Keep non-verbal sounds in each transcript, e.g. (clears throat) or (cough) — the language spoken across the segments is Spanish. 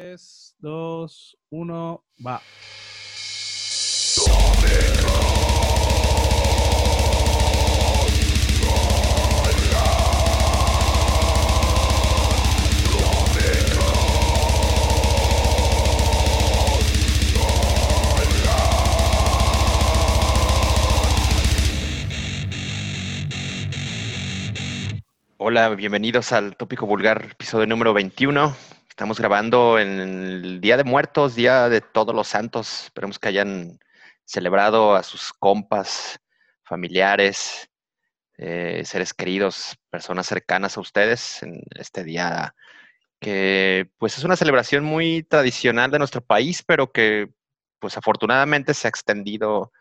3, 2, 1, va. Hola, bienvenidos al Tópico Vulgar, episodio número 21. Estamos grabando en el Día de Muertos, Día de Todos los Santos. Esperemos que hayan celebrado a sus compas, familiares, eh, seres queridos, personas cercanas a ustedes en este día que pues es una celebración muy tradicional de nuestro país, pero que pues afortunadamente se ha extendido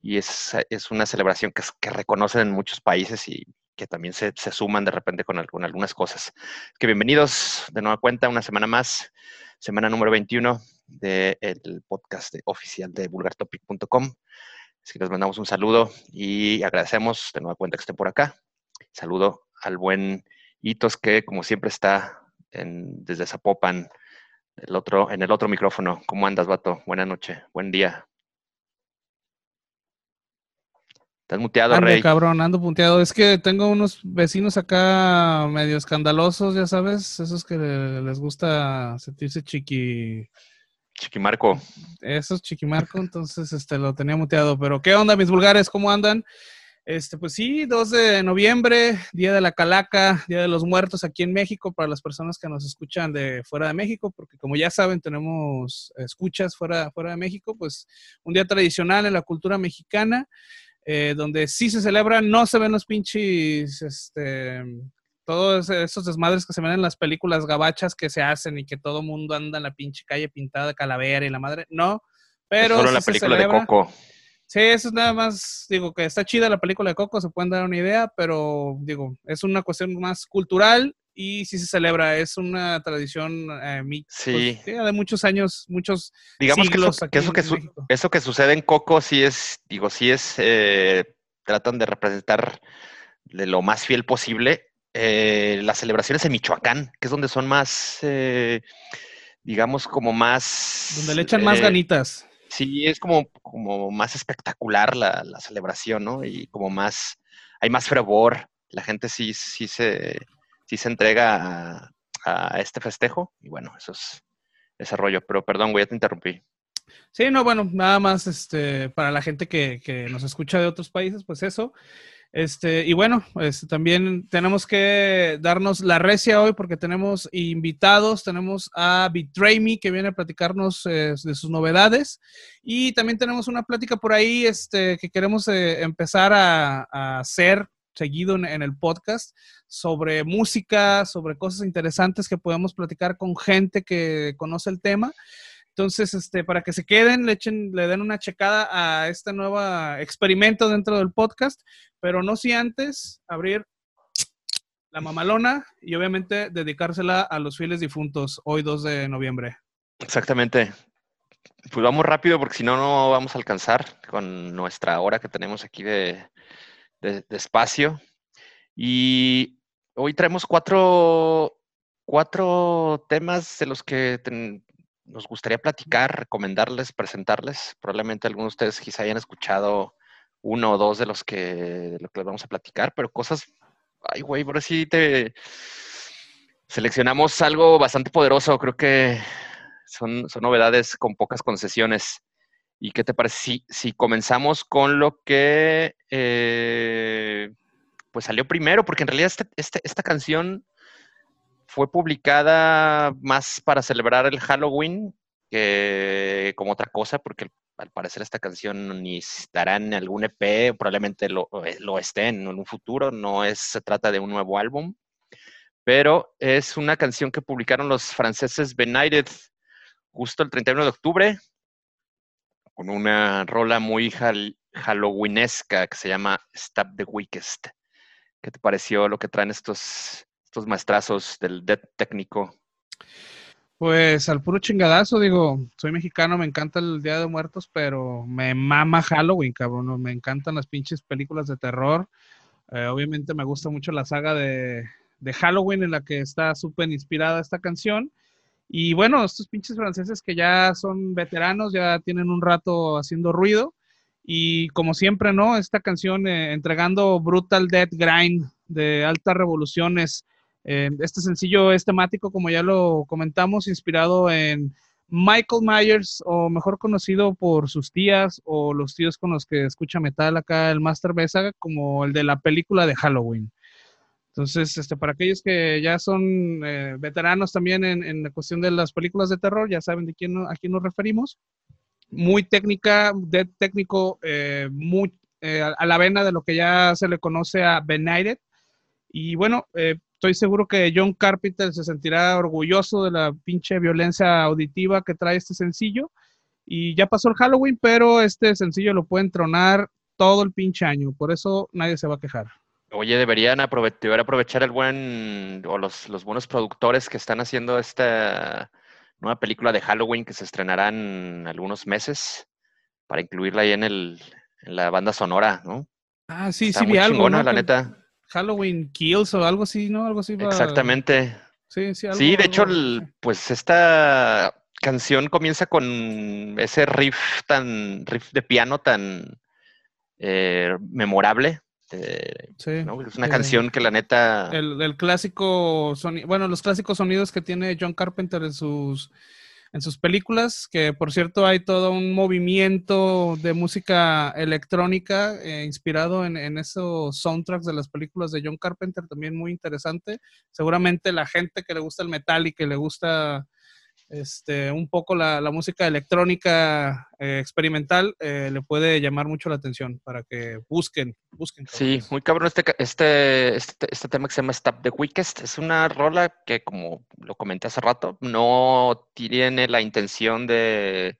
y es, una celebración que, que reconocen en muchos países y que también se, suman de repente con, algunas cosas. Que bienvenidos de nueva cuenta, una semana más, semana número 21 del podcast oficial de vulgartopic.com. Así que les mandamos un saludo y agradecemos de nueva cuenta que estén por acá. Saludo al buen Hitos que como siempre está desde Zapopan, el otro, en el otro micrófono. ¿Cómo andas, vato? Buenas noches, buen día. Estás muteado, ando, Rey. cabrón, ando punteado. Es que tengo unos vecinos acá medio escandalosos, ya sabes, esos que les gusta sentirse chiqui... Chiquimarco. Esos chiquimarco, entonces este lo tenía muteado. Pero, ¿qué onda, mis vulgares? ¿Cómo andan? Este, pues sí, 2 de noviembre, Día de la Calaca, Día de los Muertos aquí en México, para las personas que nos escuchan de fuera de México, porque como ya saben, tenemos escuchas fuera, fuera de México, pues un día tradicional en la cultura mexicana. Eh, donde sí se celebra, no se ven los pinches, este, todos esos desmadres que se ven en las películas gabachas que se hacen y que todo mundo anda en la pinche calle pintada de calavera y la madre, no, pero... solo la película de Coco. Sí, eso es nada más, digo, que está chida la película de Coco, se pueden dar una idea, pero digo, es una cuestión más cultural y sí se celebra, es una tradición eh, sí. de muchos años, muchos Digamos siglos que, eso, que, eso, que sucede en Coco sí es, digo, sí es, eh, tratan de representar de lo más fiel posible eh, las celebraciones en Michoacán, que es donde son más, eh, digamos, como más... Donde le echan más ganitas. Sí, es como, como más espectacular la, la celebración, ¿no? Y como más, hay más fervor, la gente sí, sí se sí se entrega a, este festejo. Y bueno, eso es ese. Pero perdón, güey, ya te interrumpí. Sí, no, bueno, nada más este, para la gente que, que nos escucha de otros países, pues eso. Este, y bueno, este, también tenemos que darnos la recia hoy porque tenemos invitados. Tenemos a Betray que viene a platicarnos eh, de sus novedades. Y también tenemos una plática por ahí este, que queremos eh, empezar a, a, hacer seguido en, el podcast sobre música, sobre cosas interesantes que podemos platicar con gente que conoce el tema. Entonces, este, para que se queden, le, echen, le den una checada a este nuevo experimento dentro del podcast, pero no si antes abrir la mamalona y obviamente dedicársela a los fieles difuntos hoy 2 de noviembre. Exactamente. Pues vamos rápido porque si no, no vamos a alcanzar con nuestra hora que tenemos aquí de, de, espacio. Y hoy traemos cuatro, cuatro temas de los que nos gustaría platicar, recomendarles, presentarles. Probablemente algunos de ustedes quizá hayan escuchado uno o dos de los que, les vamos a platicar, pero cosas, ay güey, por así te seleccionamos algo bastante poderoso. Creo que son, son novedades con pocas concesiones. ¿Y qué te parece si, si comenzamos con lo que eh, pues salió primero? Porque en realidad este, este, esta canción fue publicada más para celebrar el Halloween que como otra cosa, porque al parecer esta canción ni estará en algún EP, probablemente lo, eh, lo esté en un futuro, no es, se trata de un nuevo álbum, pero es una canción que publicaron los franceses Benighted justo el 31 de octubre, con una rola muy halloweenesca que se llama Stop the Weakest. ¿Qué te pareció lo que traen estos, estos maestrazos del dead técnico? Pues al puro chingadazo, digo, soy mexicano, me encanta el Día de Muertos, pero me mama Halloween, cabrón, me encantan las pinches películas de terror. Eh, obviamente me gusta mucho la saga de, de Halloween en la que está súper inspirada esta canción. Y bueno, estos pinches franceses que ya son veteranos, ya tienen un rato haciendo ruido. Y como siempre, ¿no? Esta canción eh, entregando Brutal Dead Grind de altas revoluciones. Eh, este sencillo es temático, como ya lo comentamos, inspirado en Michael Myers, o mejor conocido por sus tías o los tíos con los que escucha metal acá, el Master Besa, como el de la película de Halloween. Entonces, este, para aquellos que ya son eh, veteranos también en, la cuestión de las películas de terror, ya saben de quién, a quién nos referimos. Muy técnica, de técnico, eh, muy eh, a la vena de lo que ya se le conoce a Benighted. Y bueno, estoy seguro que John Carpenter se sentirá orgulloso de la pinche violencia auditiva que trae este sencillo. Y ya pasó el Halloween, pero este sencillo lo pueden tronar todo el pinche año. Por eso nadie se va a quejar. Oye, deberían aprovechar, aprovechar el buen, o los, los buenos productores que están haciendo esta nueva película de Halloween que se estrenará en algunos meses para incluirla ahí en, el, en la banda sonora, ¿no? Ah, sí, sí, vi algo. la neta. Halloween Kills o algo así, ¿no? Algo así. Exactamente. Sí, sí, algo, Sí, de hecho, (laughs) pues esta canción comienza con ese riff tan, riff de piano tan eh, memorable. Sí, Es una canción que la neta. El, clásico sonido, bueno, los clásicos sonidos que tiene John Carpenter en sus en sus películas, que por cierto hay todo un movimiento de música electrónica eh, inspirado en, en, esos soundtracks de las películas de John Carpenter, también muy interesante. Seguramente la gente que le gusta el metal y que le gusta este, un poco la, música electrónica eh, experimental eh, le puede llamar mucho la atención para que busquen, busquen. Sí, muy cabrón este, este, este, este, tema que se llama Stop the Weakest. Es una rola que, como lo comenté hace rato, no tiene la intención de,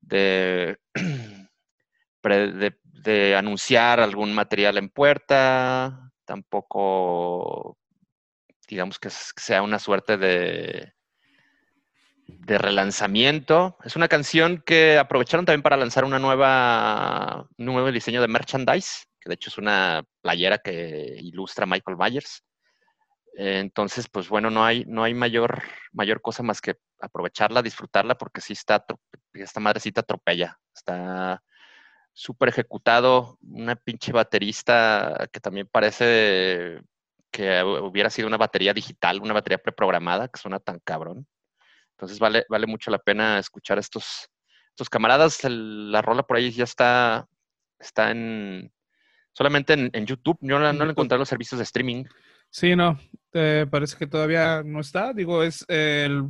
de, (clears throat) de anunciar algún material en puerta, tampoco digamos que sea una suerte de de relanzamiento. Es una canción que aprovecharon también para lanzar una nueva, un nuevo diseño de merchandise, que de hecho es una playera que ilustra Michael Myers. Entonces, pues bueno, no hay, no hay mayor, mayor cosa más que aprovecharla, disfrutarla, porque sí está, esta madrecita atropella. Está súper ejecutado, una pinche baterista que también parece que hubiera sido una batería digital, una batería preprogramada, que suena tan cabrón. Entonces vale, vale mucho la pena escuchar a estos, estos camaradas. la rola por ahí ya está, está en solamente en, YouTube. Yo no, no la encontré en los servicios de streaming. Sí, no, parece que todavía no está. Digo, es el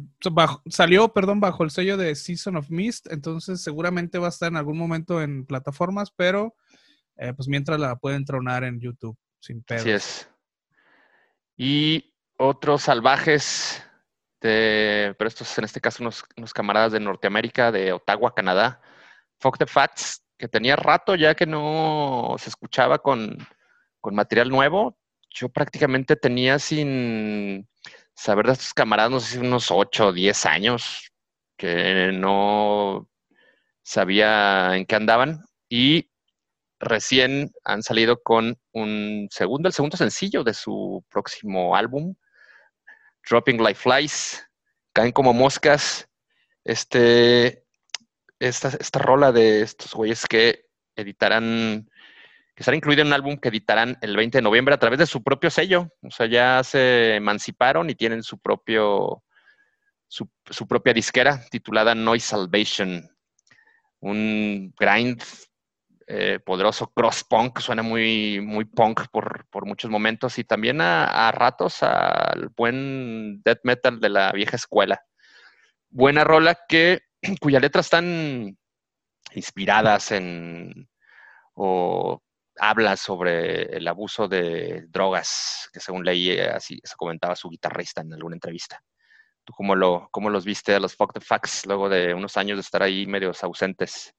salió, perdón, bajo el sello de Season of Mist, entonces seguramente va a estar en algún momento en plataformas, pero eh, pues mientras la pueden tronar en YouTube sin pedo. Así es. Y otros salvajes pero estos en este caso unos, camaradas de Norteamérica, de Ottawa, Canadá, Fuck the Facts, que tenía rato ya que no se escuchaba con, material nuevo. Yo prácticamente tenía sin saber de estos camaradas, no sé si unos 8 o 10 años, que no sabía en qué andaban. Y recién han salido con un segundo, el segundo sencillo de su próximo álbum, Dropping Like Flies, Caen como moscas. Este, esta, esta rola de estos güeyes que editarán, que estará incluida en un álbum que editarán el 20 de noviembre a través de su propio sello. O sea, ya se emanciparon y tienen su propio, su, su propia disquera titulada Noise Salvation. Un grind eh, poderoso cross punk, suena muy, muy punk por, muchos momentos y también a, ratos al buen death metal de la vieja escuela. Buena rola que, (clears throat) cuyas letras están inspiradas en o habla sobre el abuso de drogas, que según leí, así se comentaba su guitarrista en alguna entrevista. ¿Tú cómo, lo, cómo los viste a los Fuck the Facts luego de unos años de estar ahí medios ausentes?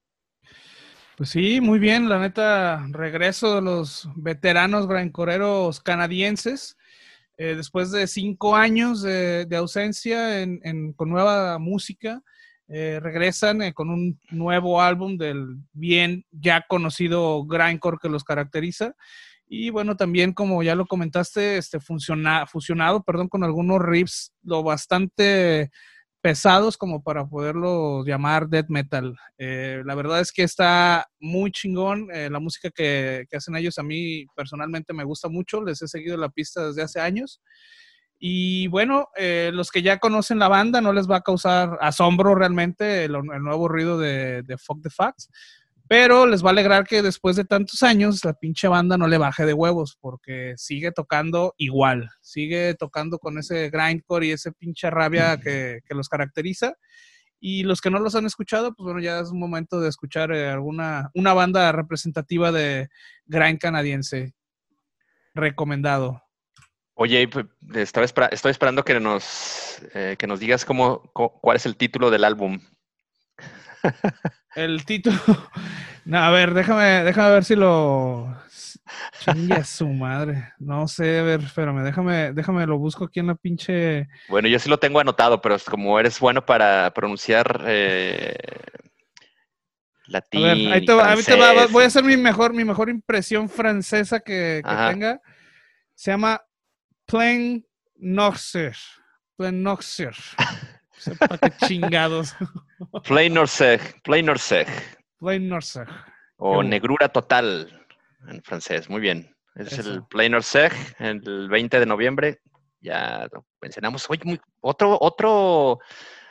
Pues sí, muy bien. La neta, regreso de los veteranos grancoreros canadienses. Eh, después de cinco años de, ausencia con nueva música, eh, regresan eh, con un nuevo álbum del bien ya conocido grindcore que los caracteriza. Y bueno, también como ya lo comentaste, este fusionado perdón, con algunos riffs lo bastante pesados como para poderlo llamar death metal. Eh, la verdad es que está muy chingón. Eh, la música que, hacen ellos a mí personalmente me gusta mucho. Les he seguido la pista desde hace años. Y bueno, eh, los que ya conocen la banda no les va a causar asombro realmente el, el nuevo ruido de, de Fuck the Facts. Pero les va a alegrar que después de tantos años la pinche banda no le baje de huevos porque sigue tocando igual, sigue tocando con ese grindcore y ese pinche rabia que, que los caracteriza. Y los que no los han escuchado, pues bueno, ya es un momento de escuchar eh, alguna una banda representativa de grind canadiense. Recomendado. Oye, pues, estaba estoy esperando que nos, eh, que nos digas cómo, cuál es el título del álbum. El título. (laughs) No, a ver, déjame, déjame ver si lo. Chingue su madre. No sé, a ver, espérame, déjame, déjame lo busco aquí en la pinche. Bueno, yo sí lo tengo anotado, pero como eres bueno para pronunciar eh, latín. A ver, ahí te va, voy a hacer mi mejor, mi mejor impresión francesa que, tenga. Se llama Plain Noxer. Plain Noxer. (laughs) Sepa qué chingados. (laughs) Plain Norseg. Plain Norseg. Plain Norseg. O negrura total en francés. Muy bien. Es el Plain Norseg, el 20 de noviembre. Ya lo mencionamos. Oye, otro, otro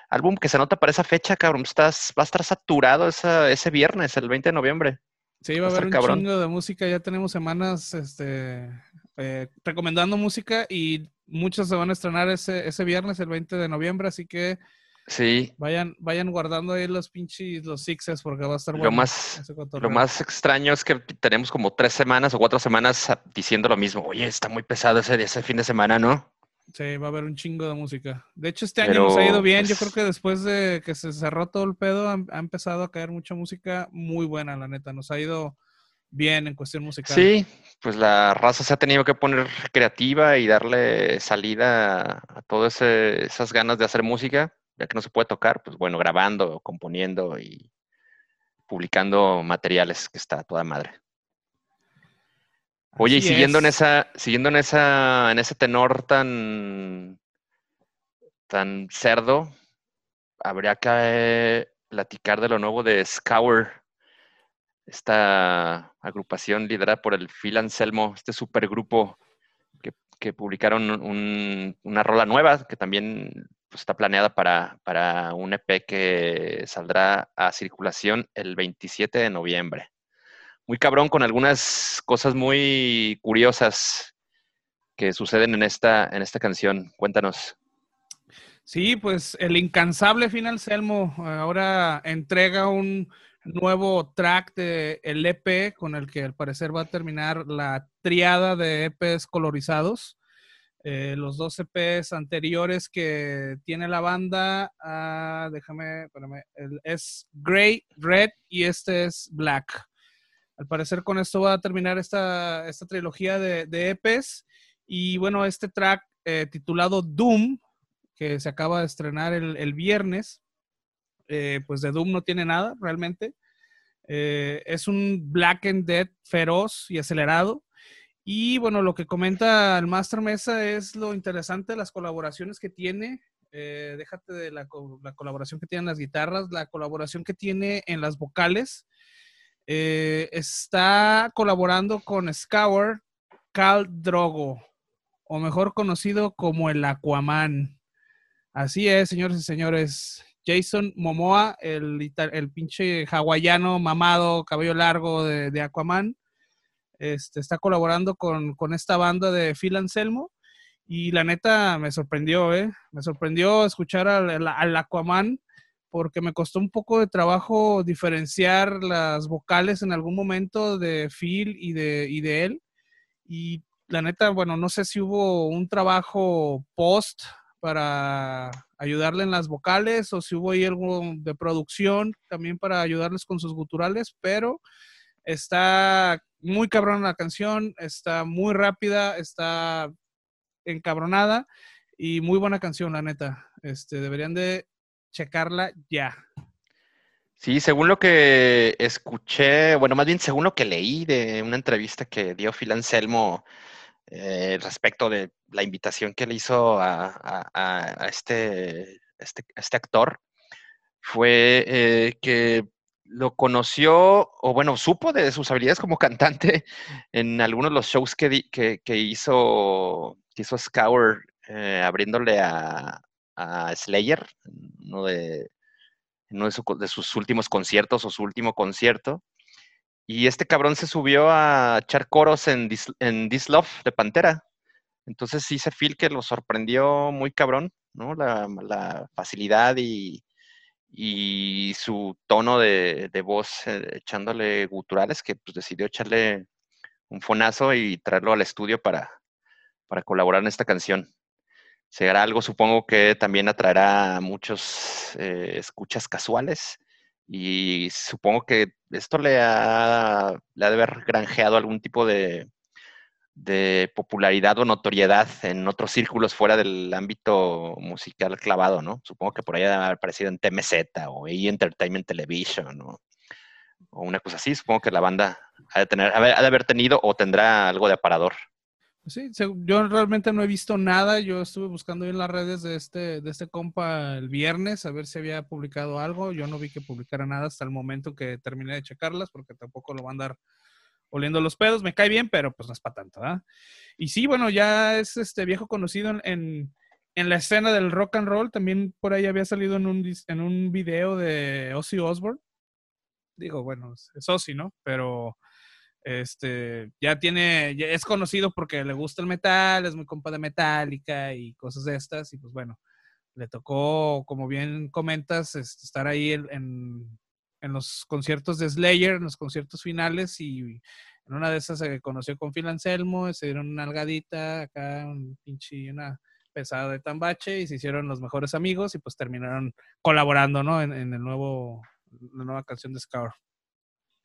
álbum que se anota para esa fecha, cabrón. Estás, va a estar saturado ese viernes, el 20 de noviembre. Sí, va a haber un chingo de música. Ya tenemos semanas este, eh, recomendando música y muchos se van a estrenar ese, ese viernes, el 20 de noviembre, así que sí. vayan, vayan guardando ahí los pinches, los sixes, porque va a estar lo bueno. Más, lo más extraño es que tenemos como tres semanas o cuatro semanas diciendo lo mismo. Oye, está muy pesado ese, ese fin de semana, ¿no? Sí, va a haber un chingo de música. De hecho, este año nos ha ido bien. Yo creo que después de que se cerró todo el pedo, ha empezado a caer mucha música muy buena, la neta. Nos ha ido bien en cuestión musical. Sí, pues la raza se ha tenido que poner creativa y darle salida a todas esas ganas de hacer música, ya que no se puede tocar, pues bueno, grabando, componiendo y publicando materiales que está toda madre. Oye, y siguiendo en esa, siguiendo en esa, en ese tenor tan, tan cerdo, habría que platicar de lo nuevo de Scour esta agrupación liderada por el Phil Anselmo, este supergrupo que, que publicaron una rola nueva que también pues, está planeada para, para un EP que saldrá a circulación el 27 de noviembre. Muy cabrón con algunas cosas muy curiosas que suceden en esta, en esta canción. Cuéntanos. Sí, pues el incansable Phil Anselmo ahora entrega un, nuevo track de el EP con el que al parecer va a terminar la triada de EPs colorizados. Eh, los dos EPs anteriores que tiene la banda, ah, déjame, espérame, es Gray, Red y este es Black. Al parecer con esto va a terminar esta, esta trilogía de, EPs. Y bueno, este track eh, titulado Doom, que se acaba de estrenar el viernes, eh, pues de Doom no tiene nada realmente. Eh, es un Black and Dead feroz y acelerado. Y bueno, lo que comenta el Master Mesa es lo interesante de las colaboraciones que tiene. Eh, déjate de la, colaboración que tiene en las guitarras, la colaboración que tiene en las vocales. está colaborando con Scour Cal Drogo, o mejor conocido como el Aquaman. Así es, señores y señores. Jason Momoa, el, el pinche hawaiano mamado, cabello largo de, Aquaman, este, está colaborando con, esta banda de Phil Anselmo. Y la neta me sorprendió, ¿eh? Me sorprendió escuchar al, Aquaman porque me costó un poco de trabajo diferenciar las vocales en algún momento de Phil y de, y de él. Y la neta, bueno, no sé si hubo un trabajo post para ayudarle en las vocales o si hubo ahí algo de producción también para ayudarles con sus guturales, pero está muy cabrón la canción, está muy rápida, está encabronada y muy buena canción, la neta. Este, deberían de checarla ya. Sí, según lo que escuché, bueno, más bien según lo que leí de una entrevista que dio Phil Anselmo eh, respecto de la invitación que le hizo a, este este, este actor, fue eh, que lo conoció, o bueno, supo de sus habilidades como (laughs) cantante en algunos de los shows que, hizo, que hizo Scour eh, abriéndole a, Slayer, uno de, uno de, sus últimos conciertos o su último concierto. Y este cabrón se subió a echar coros en This, Love de Pantera. Entonces sí se feel que lo sorprendió muy cabrón, ¿no? La, facilidad y, y, su tono de, voz eh, echándole guturales, que pues decidió echarle un fonazo y traerlo al estudio para, para colaborar en esta canción. Será algo, supongo, que también atraerá a muchos eh, escuchas casuales y supongo que esto le ha, le ha de haber granjeado algún tipo de, de popularidad o notoriedad en otros círculos fuera del ámbito musical clavado, ¿no? Supongo que por ahí ha aparecido en TMZ o E! Entertainment Television o una cosa así. Supongo que la banda ha de, tener, ha de haber tenido o tendrá algo de aparador. Sí, yo realmente no he visto nada. Yo estuve buscando en las redes de este, de este compa el viernes a ver si había publicado algo. Yo no vi que publicara nada hasta el momento que terminé de checarlas porque tampoco lo van a dar oliendo los pedos, me cae bien, pero pues no es para tanto, ¿ah? Y sí, bueno, ya es este viejo conocido en, en, la escena del rock and roll, también por ahí había salido en un, en un video de Ozzy Osbourne. Digo, bueno, es Ozzy, ¿no? Pero este ya tiene, es conocido porque le gusta el metal, es muy compa de Metallica y cosas de estas, y pues bueno, le tocó, como bien comentas, este, estar ahí en en los conciertos de Slayer, en los conciertos finales, y en una de esas se conoció con Phil Anselmo, se dieron una algadita, acá un pinche, una pesada de tambache, y se hicieron los mejores amigos, y pues terminaron colaborando, ¿no? En, el nuevo, la nueva canción de Scar.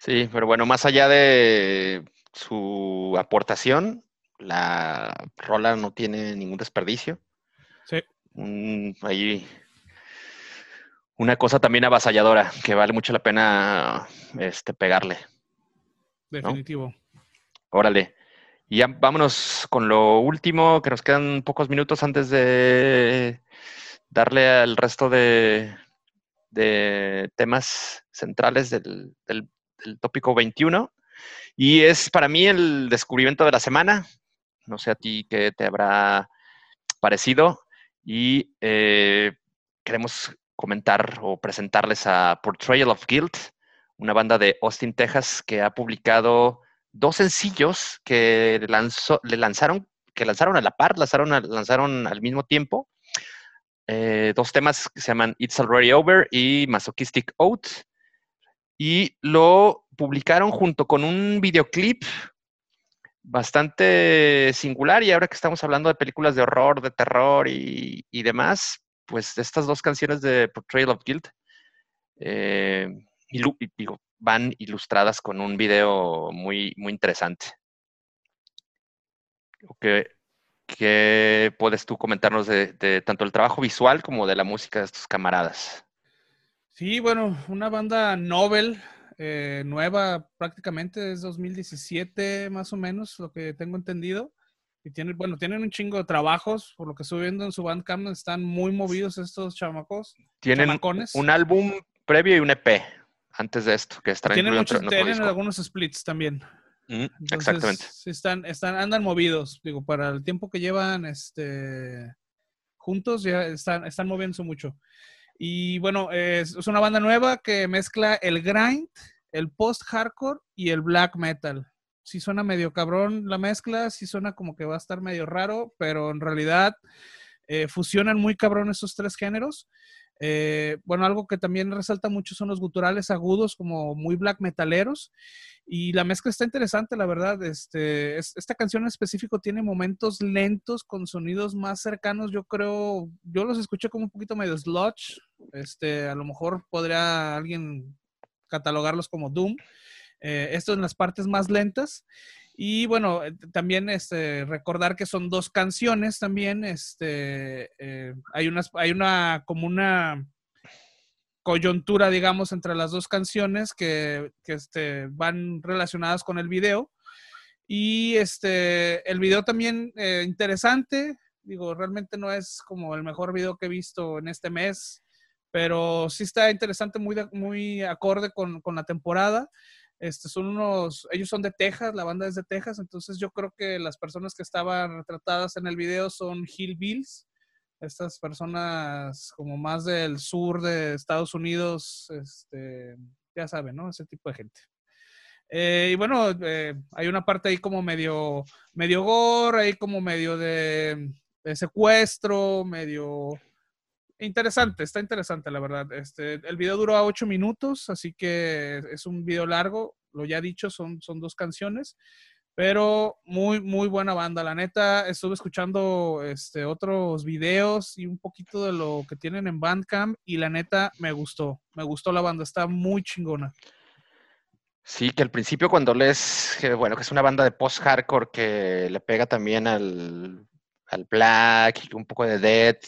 Sí, pero bueno, más allá de su aportación, la rola no tiene ningún desperdicio. Sí. ahí una cosa también avasalladora que vale mucho la pena este, pegarle. Definitivo. Órale. Y ya vámonos con lo último, que nos quedan pocos minutos antes de darle al resto de, temas centrales del, tópico 21. Y es para mí el descubrimiento de la semana. No sé a ti qué te habrá parecido. Y eh, queremos comentar o presentarles a Portrayal of Guilt, una banda de Austin, Texas, que ha publicado dos sencillos que lanzó, le lanzaron, que lanzaron a la par, lanzaron, lanzaron al mismo tiempo. Eh, dos temas que se llaman It's Already Over y Masochistic Oath. Y lo publicaron junto con un videoclip bastante singular. Y ahora que estamos hablando de películas de horror, de terror y, demás, pues estas dos canciones de Portrayal of Guilt eh, van ilustradas con un video muy, muy interesante. ¿Qué, puedes tú comentarnos de, tanto el trabajo visual como de la música de estos camaradas? Sí, bueno, una banda novel, eh, nueva prácticamente, es 2017 más o menos, lo que tengo entendido. Y tienen, bueno, tienen un chingo de trabajos, por lo que estoy viendo en su Bandcamp, están muy movidos estos chamacos. Tienen un álbum previo y un EP antes de esto, que estará Tienen, muchos, tienen algunos splits también. exactamente. Están, están, andan movidos, digo, para el tiempo que llevan este, juntos, ya están, están moviéndose mucho. Y bueno, es, una banda nueva que mezcla el grind, el post-hardcore y el black metal sí suena medio cabrón la mezcla, sí suena como que va a estar medio raro, pero en realidad eh, fusionan muy cabrón esos tres géneros. Eh, bueno, algo que también resalta mucho son los guturales agudos, como muy black metaleros. Y la mezcla está interesante, la verdad. Este, esta canción en específico tiene momentos lentos con sonidos más cercanos. Yo creo, yo los escuché como un poquito medio sludge. Este, a lo mejor podría alguien catalogarlos como Doom. Eh, esto en las partes más lentas. Y bueno, eh, también este, recordar que son dos canciones también. Este, eh, hay, unas, hay una como una coyuntura, digamos, entre las dos canciones que, que este, van relacionadas con el video. Y este, el video también interesante, Digo, realmente no es como el mejor video que he visto en este mes, pero sí está interesante, muy, muy acorde con, con la temporada. Este, son unos, ellos son de Texas, la banda es de Texas, entonces yo creo que las personas que estaban retratadas en el video son Hillbills, estas personas como más del sur de Estados Unidos, este, ya saben, ¿no? Ese tipo de gente. Eh, y bueno, eh, hay una parte ahí como medio, medio gore, ahí como medio de, secuestro, medio interesante, está interesante la verdad. Este, el video duró a ocho minutos, así que es un video largo, lo ya dicho, son, son dos canciones, pero muy, muy buena banda. La neta, estuve escuchando este, otros videos y un poquito de lo que tienen en Bandcamp y la neta me gustó, me gustó la banda, está muy chingona. Sí, que al principio cuando lees, bueno, que es una banda de post-hardcore que le pega también al, al black y un poco de death,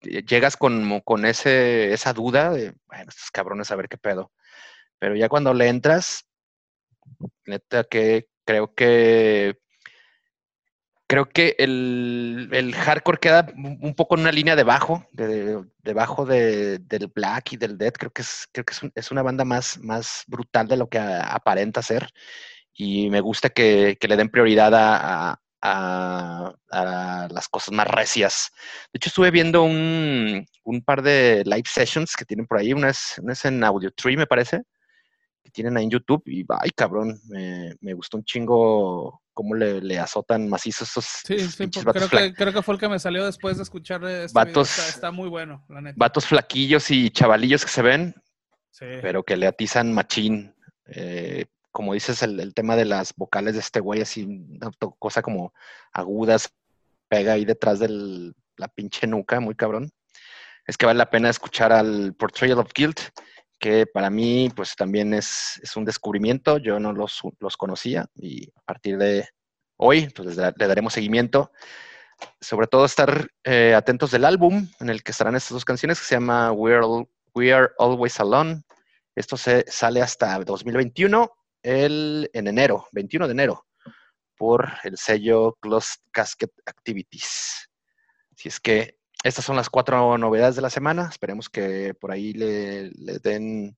llegas con, con ese, esa duda de, bueno, estos cabrones a ver qué pedo. Pero ya cuando le entras, neta que creo que creo que el, hardcore queda un poco en una línea debajo, de, debajo del black y del death. Creo que es, creo que es, una banda más, más brutal de lo que aparenta ser. Y me gusta que, le den prioridad a, las cosas más recias. De hecho, estuve viendo un, par de live sessions que tienen por ahí. Una es, una es en Audio Tree, me parece, que tienen ahí en YouTube. Y, ay, cabrón, me, me gustó un chingo cómo le, azotan macizos esos. Sí, sí, creo, que, creo que fue el que me salió después de escuchar este vatos, Está, muy bueno, la neta. Vatos flaquillos y chavalillos que se ven, pero que le atizan machín. Eh, como dices, el, tema de las vocales de este güey, así, cosa como agudas, pega ahí detrás de la pinche nuca, muy cabrón. Es que vale la pena escuchar al Portrayal of Guilt que para mí pues también es, un descubrimiento, yo no los, los, conocía y a partir de hoy pues le, daremos seguimiento, sobre todo estar eh, atentos del álbum en el que estarán estas dos canciones que se llama We Are, Always Alone, esto se sale hasta 2021, el, en enero, 21 de enero, por el sello Closed Casket Activities. Si es que estas son las cuatro novedades de la semana. Esperemos que por ahí le, den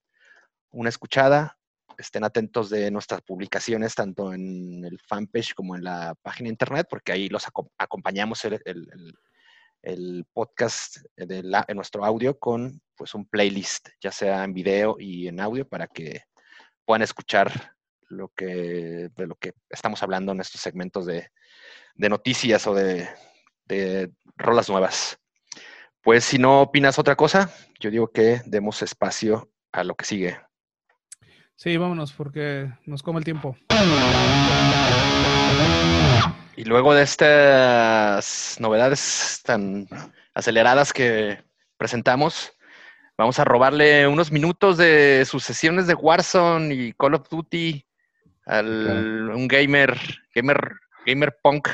una escuchada. Estén atentos de nuestras publicaciones, tanto en el fanpage como en la página de internet, porque ahí los acompañamos el, podcast de en nuestro audio con pues un playlist, ya sea en video y en audio, para que puedan escuchar lo que, de lo que estamos hablando en estos segmentos de, noticias o de, de rolas nuevas. Pues si no opinas otra cosa, yo digo que demos espacio a lo que sigue. Sí, vámonos porque nos come el tiempo. Y luego de estas novedades tan aceleradas que presentamos, vamos a robarle unos minutos de sus sesiones de Warzone y Call of Duty al un gamer, gamer, gamer punk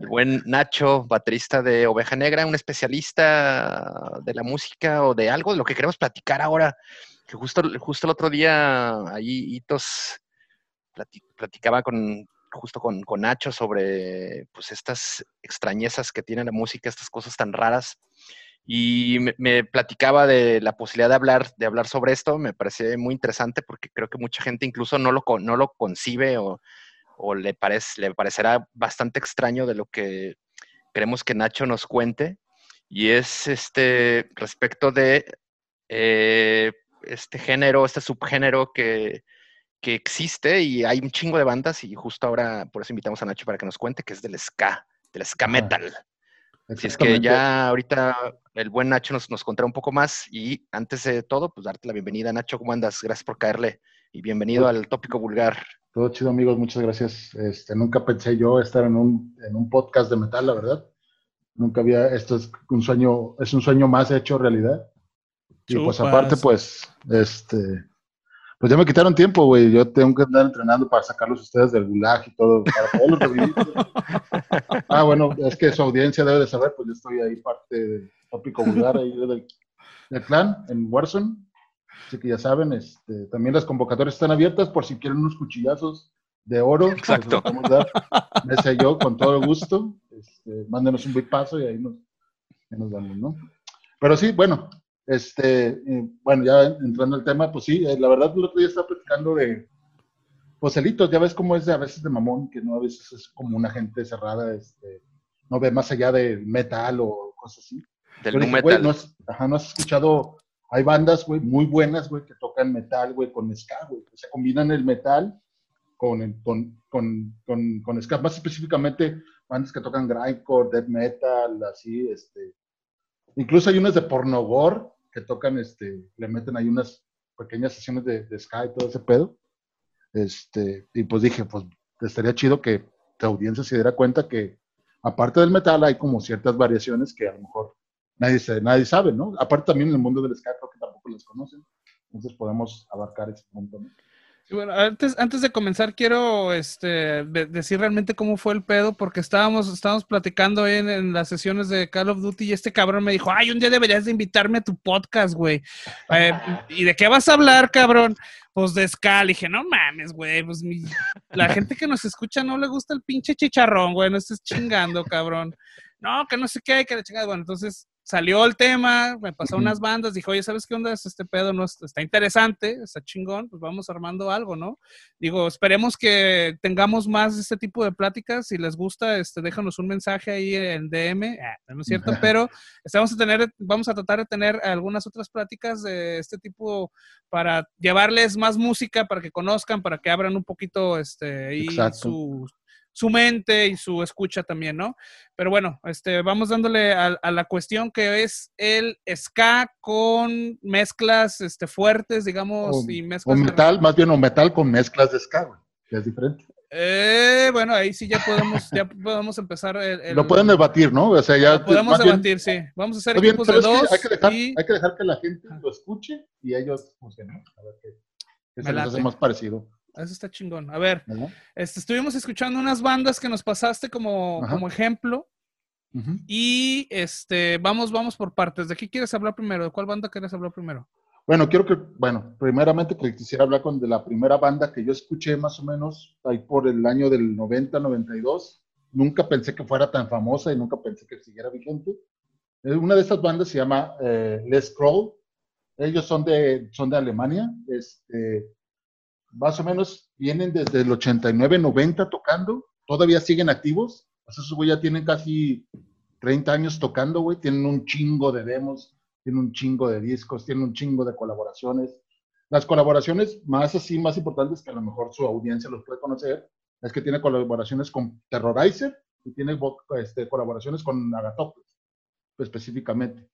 el buen Nacho, baterista de Oveja Negra, un especialista de la música o de algo de lo que queremos platicar ahora. Que justo, justo el otro día ahí Hitos platicaba con, justo con, Nacho sobre pues estas extrañezas que tiene la música, estas cosas tan raras. Y me, platicaba de la posibilidad de hablar, de hablar sobre esto. Me parece muy interesante porque creo que mucha gente incluso no lo, no lo concibe o o le, parece, le parecerá bastante extraño de lo que queremos que Nacho nos cuente. Y es este respecto de eh, este género, este subgénero que, que existe y hay un chingo de bandas y justo ahora por eso invitamos a Nacho para que nos cuente que es del ska, del ska metal. Así es que ya ahorita el buen Nacho nos, nos contará un poco más y antes de todo, pues darte la bienvenida. Nacho, ¿cómo andas? Gracias por caerle y bienvenido al tópico vulgar. Todo chido, amigos, muchas gracias. Este, nunca pensé yo estar en un, en un podcast de metal, la verdad. Nunca había, esto es un sueño, es un sueño más hecho realidad. Y pues aparte, pues, este, pues ya me quitaron tiempo, güey. Yo tengo que andar entrenando para sacarlos ustedes del gulag y todo, para (laughs) ah, bueno, es que su audiencia debe de saber, pues yo estoy ahí parte del tópico vulgar ahí del, del clan en Warzone. Así que ya saben, este, también las convocatorias están abiertas por si quieren unos cuchillazos de oro. Exacto. Pues, dar. Me sé yo con todo gusto. Este, este, mándenos un big paso y ahí nos, nos vamos, ¿no? Pero sí, bueno, este, bueno, ya entrando al tema, pues sí, eh, la verdad el otro día estaba platicando de, pues ya ves cómo es de, a veces de mamón, que no a veces es como una gente cerrada, este, no ve más allá del metal o cosas así. Del metal. no, has, ajá, no has escuchado, hay bandas, güey, muy buenas, güey, que tocan metal, güey, con ska, güey. O sea, combinan el metal con, con, con, con, con ska, más específicamente bandas que tocan grindcore, death metal, así, este. Incluso hay unas de pornogore que tocan, este, le meten ahí unas pequeñas sesiones de, de ska y todo ese pedo. Este, y pues dije, pues estaría chido que la audiencia se diera cuenta que aparte del metal hay como ciertas variaciones que a lo mejor nadie, nadie sabe, ¿no? Aparte también en el mundo del ska creo que tampoco las conocen. Entonces podemos abarcar ese punto, ¿no? Bueno, antes, antes de comenzar, quiero este, decir realmente cómo fue el pedo, porque estábamos, estábamos platicando en, en, las sesiones de Call of Duty y este cabrón me dijo, ay, un día deberías de invitarme a tu podcast, güey. Eh, ¿Y de qué vas a hablar, cabrón? Pues de Ska. Le dije, no mames, güey, pues la gente que nos escucha no le gusta el pinche chicharrón, güey, no estés chingando, cabrón. No, que no sé qué hay que le chingar. Bueno, entonces salió el tema, me pasó unas bandas, dijo, oye, ¿sabes qué onda? Este pedo no está interesante, está chingón, pues vamos armando algo, ¿no? Digo, esperemos que tengamos más de este tipo de pláticas. Si les gusta, este, déjanos un mensaje ahí en DM, ah, no es cierto, (laughs) pero estamos a tener, vamos a tratar de tener algunas otras pláticas de este tipo para llevarles más música, para que conozcan, para que abran un poquito este, ahí su, su mente y su escucha también, ¿no? Pero bueno, este, vamos dándole a, la cuestión que es el ska con mezclas este, fuertes, digamos, y mezclas... O metal, más bien, o metal con mezclas de ska, que es diferente. Eh, bueno, ahí sí ya podemos, ya podemos empezar el, Lo pueden debatir, ¿no? O sea, ya... podemos debatir, sí. Vamos a hacer equipos de dos hay, que dejar, hay que dejar que la gente lo escuche y ellos, pues, A ver qué, qué se les hace más parecido. Eso está chingón. A ver, este, estuvimos escuchando unas bandas que nos pasaste como, como ejemplo. Y este, vamos, vamos por partes. ¿De qué quieres hablar primero? ¿De cuál banda quieres hablar primero? Bueno, quiero que, bueno, primeramente que quisiera hablar con de la primera banda que yo escuché más o menos ahí por el año del 90, 92. Nunca pensé que fuera tan famosa y nunca pensé que siguiera vigente. Eh, una de estas bandas se llama eh, Les Crawl. Ellos son de, son de Alemania. Este, más o menos vienen desde el 89, 90 tocando, todavía siguen activos. Pues esos güey ya tienen casi 30 años tocando, güey, tienen un chingo de demos, tienen un chingo de discos, tienen un chingo de colaboraciones. Las colaboraciones más así, más importantes que a lo mejor su audiencia los puede conocer, es que tiene colaboraciones con Terrorizer y tiene este, colaboraciones con Agatopoulos, específicamente.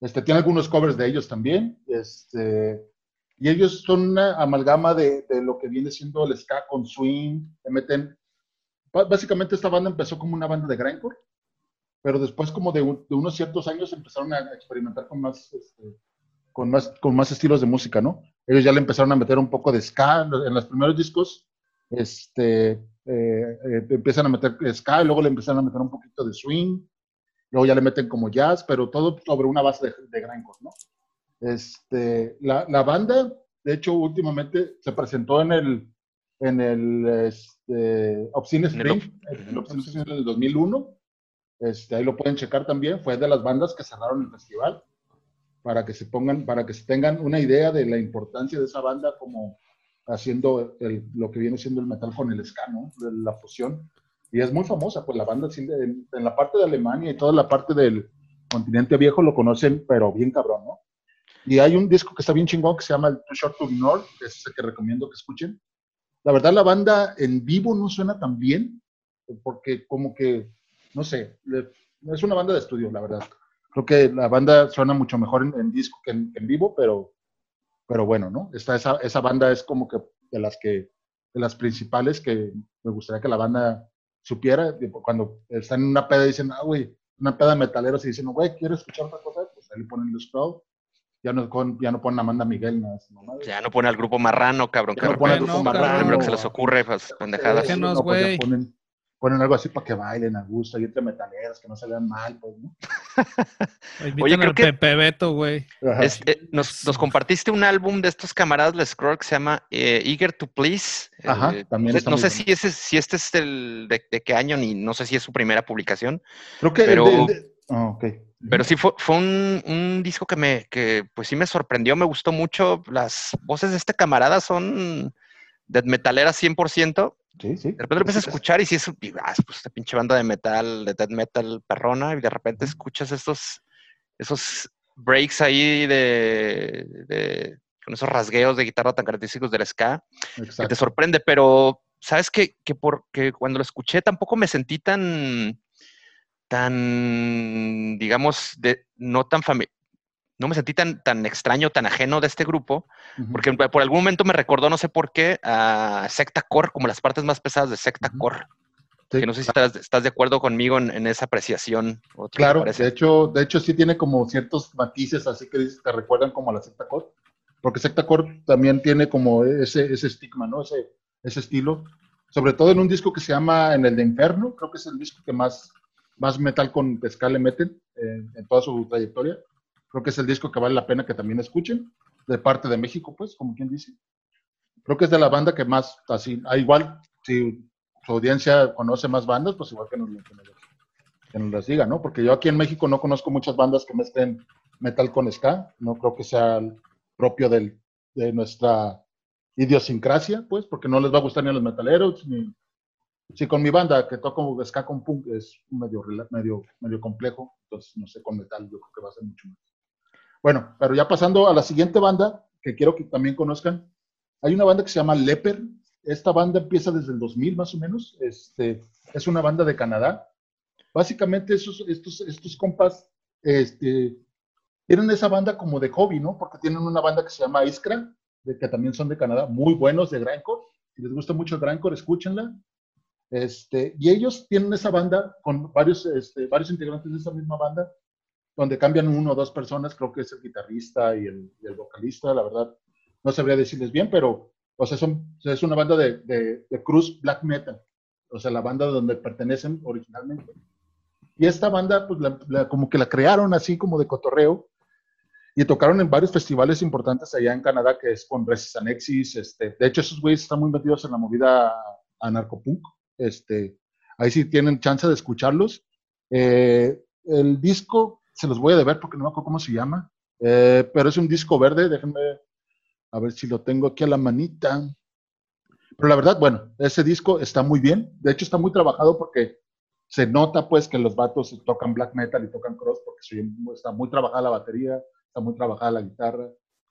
Este, tiene algunos covers de ellos también. Este, y ellos son una amalgama de, de, lo que viene siendo el ska con swing, le meten... Básicamente esta banda empezó como una banda de grindcore, pero después como de, de unos ciertos años empezaron a experimentar con más, este, con, más, con más estilos de música, ¿no? Ellos ya le empezaron a meter un poco de ska en los primeros discos, este, eh, eh, empiezan a meter ska y luego le empezaron a meter un poquito de swing, luego ya le meten como jazz, pero todo sobre una base de, de grindcore, ¿no? Este, la, la, banda, de hecho, últimamente se presentó en el, en el este, Obscene Spring, en el Obscene Spring del 2001. Este, ahí lo pueden checar también. Fue de las bandas que cerraron el festival para que se pongan, para que se tengan una idea de la importancia de esa banda como haciendo el, lo que viene siendo el metal con el ska, ¿no? La fusión. Y es muy famosa, pues la banda en, en la parte de Alemania y toda la parte del continente viejo lo conocen, pero bien cabrón, ¿no? Y hay un disco que está bien chingón que se llama Too Short to Ignore, que es el que recomiendo que escuchen. La verdad, la banda en vivo no suena tan bien, porque como que, no sé, es una banda de estudio, la verdad. Creo que la banda suena mucho mejor en, disco que en, vivo, pero, pero bueno, ¿no? Esta, esa, esa banda es como que de las que, de las principales que me gustaría que la banda supiera. Cuando están en una peda dicen, ah, güey, una peda de metaleros y dicen, güey, ¿quieres escuchar otra cosa? Pues ahí le ponen los crowd ya no, ya no ponen a Amanda Miguel. No, ya no pone al grupo marrano, cabrón. Ya no pone al grupo marrano. Primero que se les ocurre, pues, pendejadas. Déjenos, güey. Ponen, ponen algo así para que bailen a gusto y entre metaleros, que no se vean mal, pues, ¿no? (laughs) Oye, creo que Pepe Beto, güey. Eh, nos, nos, compartiste un álbum de estos camaradas Les Scroll que se llama eh, Eager to Please. Ajá, eh, también. No sé, si, ese, si este es el de, qué año, ni no sé si es su primera publicación. Creo que pero, ah, pero sí fue, fue un, un, disco que me, que pues sí me sorprendió, me gustó mucho. Las voces de este camarada son de metalera 100%. Sí, sí. De repente lo empiezas a escuchar y si es, ah, pues esta pinche banda de metal, de death metal perrona, y de repente escuchas estos, esos breaks ahí de, con esos rasgueos de guitarra tan característicos del ska, que te sorprende, pero sabes que, que, porque cuando lo escuché tampoco me sentí tan, tan, digamos, de, no tan familiar no me sentí tan, tan extraño, tan ajeno de este grupo, porque por algún momento me recordó, no sé por qué, a Secta Core, como las partes más pesadas de Secta Core. Que no sé si estás, de acuerdo conmigo en, esa apreciación. Claro, de hecho, de hecho sí tiene como ciertos matices, así que te recuerdan como a la Secta Core, porque Secta Core también tiene como ese, ese estigma, ¿no? Ese, ese estilo, sobre todo en un disco que se llama En el de Inferno, creo que es el disco que más, más metal con pesca le meten en toda su trayectoria Creo que es el disco que vale la pena que también escuchen, de parte de México, pues, como quien dice. Creo que es de la banda que más, así, ah, igual, si su audiencia conoce más bandas, pues igual que nos, que nos, las diga, ¿no? Porque yo aquí en México no conozco muchas bandas que mezclen metal con ska, no creo que sea propio del, de nuestra idiosincrasia, pues, porque no les va a gustar ni a los metaleros, ni... Si con mi banda que toco ska con punk es medio, medio, medio complejo, entonces no sé, con metal yo creo que va a ser mucho más. Bueno, pero ya pasando a la siguiente banda, que quiero que también conozcan, hay una banda que se llama Leper. Esta banda empieza desde el 2000 más o menos. Este, es una banda de Canadá. Básicamente esos, estos, estos compas este, tienen esa banda como de hobby, ¿no? Porque tienen una banda que se llama Iskra, de, que también son de Canadá, muy buenos de grindcore. Si les gusta mucho el grindcore, escúchenla. Este, y ellos tienen esa banda con varios, este, varios integrantes de esa misma banda donde cambian uno o dos personas, creo que es el guitarrista y el, vocalista, la verdad, no sabría decirles bien, pero, o sea, son, es una banda de, de, cruz black metal, o sea, la banda donde pertenecen originalmente. Y esta banda, pues, como que la crearon así como de cotorreo, y tocaron en varios festivales importantes allá en Canadá, que es con Resist Anexis, este, de hecho, esos güeyes están muy metidos en la movida anarcopunk, este, ahí sí tienen chance de escucharlos. Eh, el disco se los voy a deber porque no me acuerdo cómo se llama, eh, pero es un disco verde, déjenme a ver si lo tengo aquí a la manita. Pero la verdad, bueno, ese disco está muy bien, de hecho está muy trabajado porque se nota pues que los vatos tocan black metal y tocan cross porque está muy trabajada la batería, está muy trabajada la guitarra,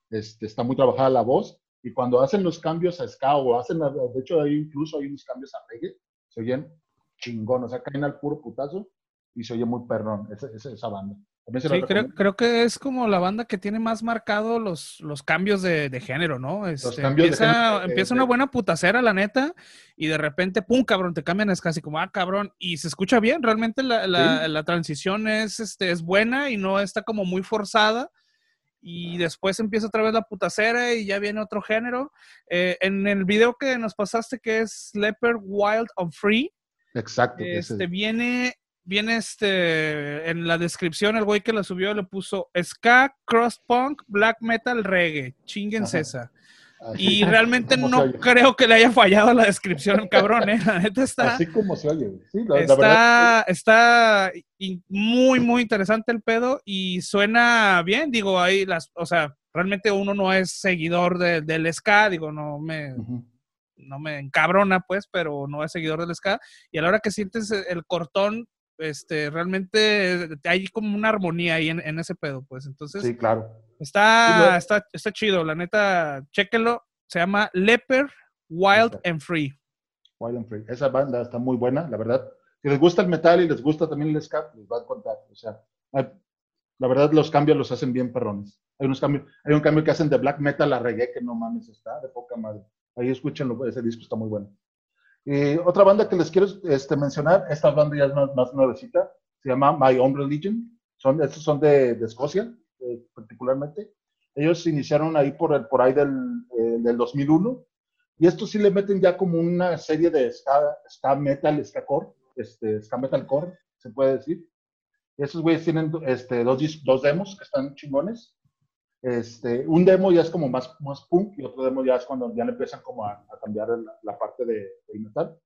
este, está muy trabajada la voz y cuando hacen los cambios a ska o hacen, de hecho ahí incluso hay unos cambios a reggae, se oyen chingón, o sea, caen al puro putazo y se oye muy perrón esa, esa banda. Sí, creo, creo, que es como la banda que tiene más marcado los, los cambios de, de género, ¿no? Este, empieza, empieza una buena putacera, la neta, y de repente, pum, cabrón, te cambian, es casi como, ah, cabrón, y se escucha bien, realmente la, la, la transición es, este, es buena y no está como muy forzada y después empieza otra vez la putacera y ya viene otro género. Eh, en el video que nos pasaste, que es Leopard Wild and Free, Exacto. Este, viene viene este, en la descripción, el güey que la subió le puso ska, cross punk, black metal, reggae. Chinguense esa. Y realmente no creo que le haya fallado la descripción, cabrón, ¿eh? La neta está. Así como se oye. Sí, está, está muy, muy interesante el pedo y suena bien. Digo, ahí las. O sea, realmente uno no es seguidor del ska, digo, no me. No me encabrona, pues, pero no es seguidor del ska. Y a la hora que sientes el cortón, este, realmente hay como una armonía ahí en, ese pedo, pues. Entonces, sí, claro. Está, está, está chido, la neta, chéquenlo. Se llama Leper Wild and Free. Wild and Free. Esa banda está muy buena, la verdad. Si les gusta el metal y les gusta también el ska, les va a contar. O sea, la verdad los cambios los hacen bien perrones. Hay unos cambios, hay un cambio que hacen de black metal a reggae que no mames está de poca madre. Ahí escúchenlo, ese disco está muy bueno. Y otra banda que les quiero este, mencionar, esta banda ya es más, nuevecita, se llama My Own Religion. Son, estos son de, de Escocia, eh, particularmente. Ellos iniciaron ahí por, el, por ahí del, eh, del 2001. Y estos sí le meten ya como una serie de ska, ska metal, ska core. este, ska metalcore, se puede decir. Esos güeyes tienen este, dos, dos demos que están chingones. Este, un demo ya es como más, más punk y otro demo ya es cuando ya le empiezan como a, cambiar la, parte de, metal.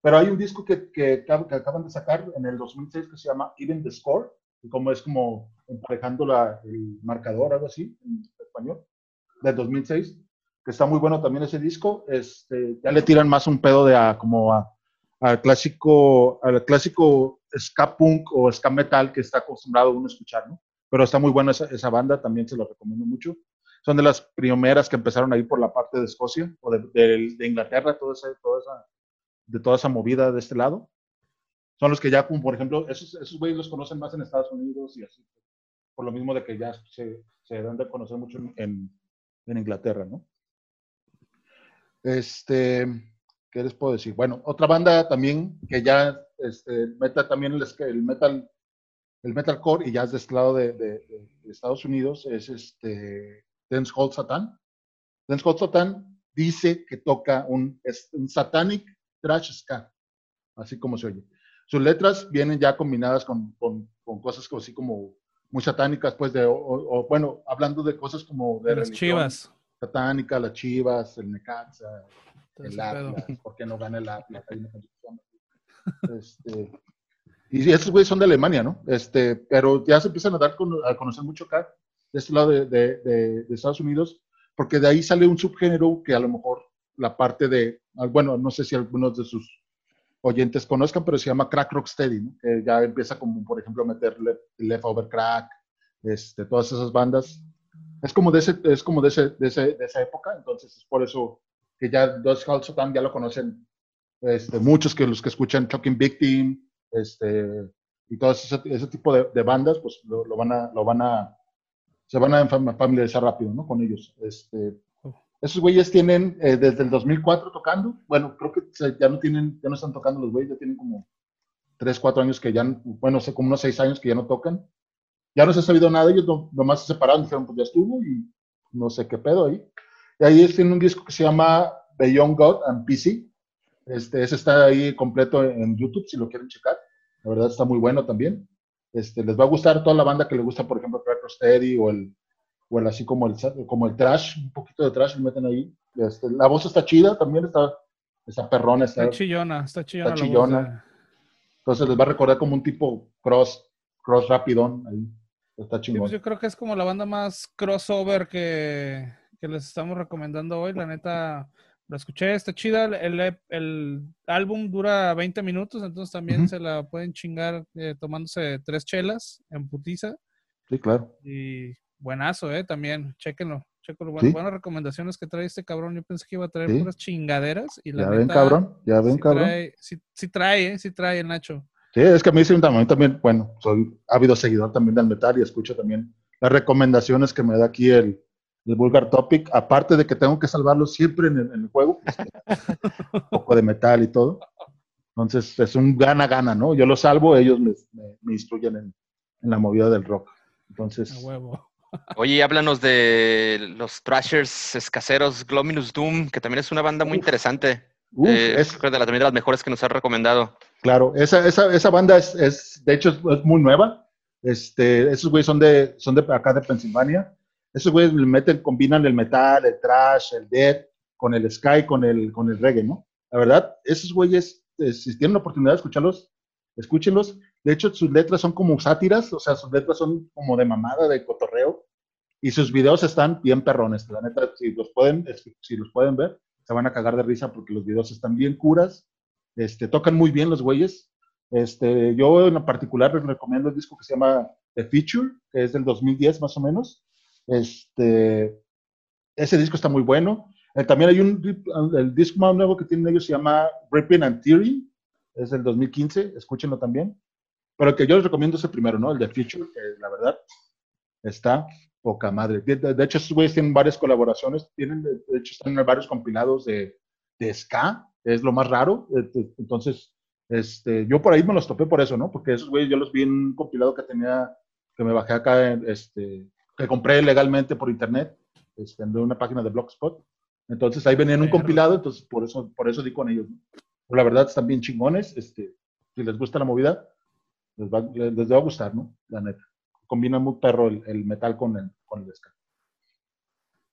Pero hay un disco que, que, acaban de sacar en el 2006 que se llama Even the Score, como es como emparejando la, el marcador, algo así, en español, del 2006, que está muy bueno también ese disco. Este, ya le tiran más un pedo de a, como a, al clásico, al clásico ska punk o ska metal que está acostumbrado uno a escuchar, ¿no? Pero está muy buena esa, esa banda, también se lo recomiendo mucho. Son de las primeras que empezaron a ir por la parte de Escocia o de, de, Inglaterra, toda esa, toda esa, de toda esa movida de este lado. Son los que ya, por ejemplo, esos, esos güeyes los conocen más en Estados Unidos y así, por lo mismo de que ya se, se dan de conocer mucho en, en Inglaterra, ¿no? Este, ¿qué les puedo decir? Bueno, otra banda también que ya este, meta también el, el metal, el metalcore y es de este lado de, de, Estados Unidos es este Dance Hall Satan. Dance Hall Satan dice que toca un, un satanic trash ska, así como se oye. Sus letras vienen ya combinadas con, con, con cosas así como muy satánicas, pues, de, o, bueno, hablando de cosas como de, las chivas. Satánica, las chivas, el Necaxa, el Atlas, ¿por qué no gana el Atlas? Este, y esos güeyes son de Alemania, ¿no? Este, pero ya se empiezan a dar a conocer mucho acá, de este lado de, de, Estados Unidos, porque de ahí sale un subgénero que a lo mejor la parte de, bueno, no sé si algunos de sus oyentes conozcan, pero se llama Crack Rocksteady, ¿no? que ya empieza como, por ejemplo, a meterle Leftover Crack, este, todas esas bandas. Es como de, ese, es como de, ese, de, ese, de esa época, entonces es por eso que ya Dos Sotan ya lo conocen este, muchos que los que escuchan Talking Victim, este, y todo ese, ese tipo de, de, bandas, pues lo, lo, van a, lo van a, se van a familiarizar rápido, ¿no? Con ellos. Este, esos güeyes tienen eh, desde el 2004 tocando, bueno, creo que ya no tienen, ya no están tocando los güeyes, ya tienen como 3, 4 años que ya, bueno, sé, como unos 6 años que ya no tocan. Ya no se ha sabido nada ellos, nomás se separaron, dijeron, pues ya estuvo y no sé qué pedo ahí. Y ahí tienen un disco que se llama Beyond God and PC. Este, ese está ahí completo en YouTube si lo quieren checar. La verdad está muy bueno también. Este, les va a gustar toda la banda que le gusta, por ejemplo, Crack Steady o el, o el así como el, como el trash, un poquito de trash, lo meten ahí. Este, la voz está chida, también está, está perrona. Está, chillona, está chillona. Está chillona. Entonces les va a recordar como un tipo cross, cross rapidón ahí. Está chingón. Pues yo creo que es como la banda más crossover que, que les estamos recomendando hoy. La neta, la escuché, está chida. El, el, álbum dura 20 minutos, entonces también se la pueden chingar eh, tomándose tres chelas en putiza. Sí, claro. Y buenazo, ¿eh? También, chéquenlo. chéquenlo. buenas recomendaciones que trae este cabrón. Yo pensé que iba a traer puras chingaderas. Y la ya ven, cabrón. Ya ven, cabrón. Trae, sí, trae, ¿eh? Sí trae el Nacho. Sí, es que a mí sí, también, también, bueno, soy ávido seguidor también del metal y escucho también las recomendaciones que me da aquí el, el Vulgar Topic, aparte de que tengo que salvarlo siempre en el, juego, pues, un (laughs) poco de metal y todo. Entonces es un gana-gana, ¿no? Yo lo salvo, ellos me, me, instruyen en, en, la movida del rock. Entonces. Oye, háblanos de los Thrashers escaseros, Glominus Doom, que también es una banda muy interesante. Eh, es de, la, también de las mejores que nos ha recomendado. Claro, esa, esa, esa banda es, es, de hecho, es, muy nueva. Este, esos güeyes son de, son de acá de Pensilvania. Esos güeyes meten, combinan el metal, el trash, el death, con el sky, con el, con el reggae, ¿no? La verdad, esos güeyes, eh, si tienen la oportunidad de escucharlos, escúchenlos. De hecho, sus letras son como sátiras, o sea, sus letras son como de mamada, de cotorreo, y sus videos están bien perrones. La neta, si los pueden, si los pueden ver, se van a cagar de risa porque los videos están bien curas. Este, tocan muy bien los güeyes. Este, yo en particular les recomiendo el disco que se llama The Feature, que es del 2010 más o menos. Este, ese disco está muy bueno. Eh, también hay un, el disco más nuevo que tienen ellos se llama Ripping and Tearing, es del 2015, escúchenlo también. Pero que yo les recomiendo es el primero, ¿no? El de Future, que la verdad está poca madre. De, hecho, esos güeyes tienen varias colaboraciones, tienen, de, hecho, están en varios compilados de, de ska, es lo más raro. Entonces, este, yo por ahí me los topé por eso, ¿no? Porque esos güeyes yo los vi en un compilado que tenía, que me bajé acá, este, que compré legalmente por internet, este, en una página de Blogspot. Entonces ahí venían un compilado, entonces por eso, por eso di con ellos. ¿no? La verdad están bien chingones. Este, si les gusta la movida, les va, les, va a gustar, ¿no? La neta. Combina muy perro el, metal con el, con el ska.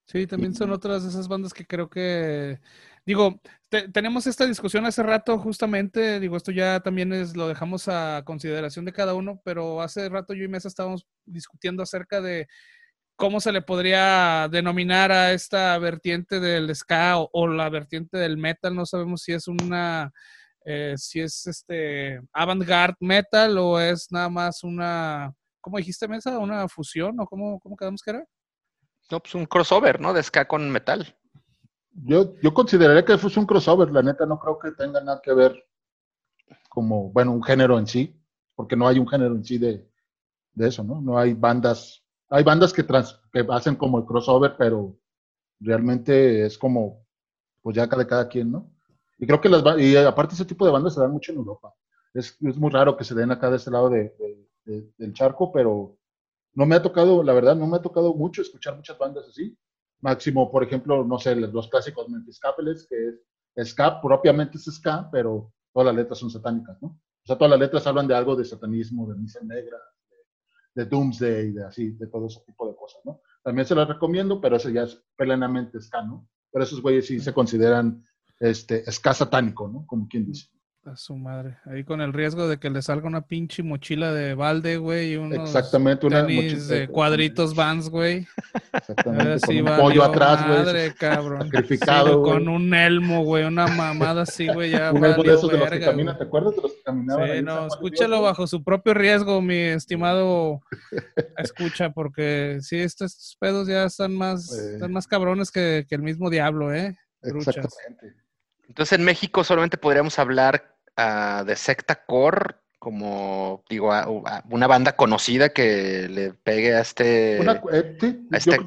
Sí, también son otras de esas bandas que creo que, digo, tenemos esta discusión hace rato justamente, digo, esto ya también es, lo dejamos a consideración de cada uno, pero hace rato yo y Mesa estábamos discutiendo acerca de cómo se le podría denominar a esta vertiente del ska o, la vertiente del metal, no sabemos si es una, eh, si es este avant-garde metal o es nada más una, ¿cómo dijiste Mesa? ¿Una fusión o cómo, cómo quedamos que era? No, pues un crossover, ¿no? De ska con metal. Yo, yo consideraría que fue un crossover, la neta, no creo que tenga nada que ver como, bueno, un género en sí, porque no hay un género en sí de, eso, ¿no? No hay bandas, hay bandas que, trans, que hacen como el crossover, pero realmente es como, pues ya cada, cada quien, ¿no? Y creo que las y aparte ese tipo de bandas se dan mucho en Europa. Es, es muy raro que se den acá de este lado de, del charco, pero no me ha tocado, la verdad, no me ha tocado mucho escuchar muchas bandas así. Máximo, por ejemplo, no sé, los clásicos Mentiscápeles, que es ska, propiamente es ska, pero todas las letras son satánicas, ¿no? O sea, todas las letras hablan de algo de satanismo, de misa negra, de, doomsday, de así, de todo ese tipo de cosas, ¿no? También se las recomiendo, pero eso ya es plenamente ska, ¿no? Pero esos güeyes sí se consideran este, ska satánico, ¿no? Como quien dice. A su madre. Ahí con el riesgo de que le salga una pinche mochila de balde, güey, y unos Exactamente, una tenis de cuadritos Vans, güey. Exactamente, con un pollo atrás, güey. Madre, cabrón. Sacrificado, Con un elmo, güey, una mamada así, güey, ya Un elmo de esos de los que caminan, ¿te acuerdas de los que caminaban? Sí, no, escúchalo bajo su propio riesgo, mi estimado (laughs) escucha, porque sí, estos pedos ya están más, están más cabrones que, que el mismo diablo, ¿eh? Exactamente. Entonces en México solamente podríamos hablar de Secta Core como, digo, una banda conocida que le pegue a este, este,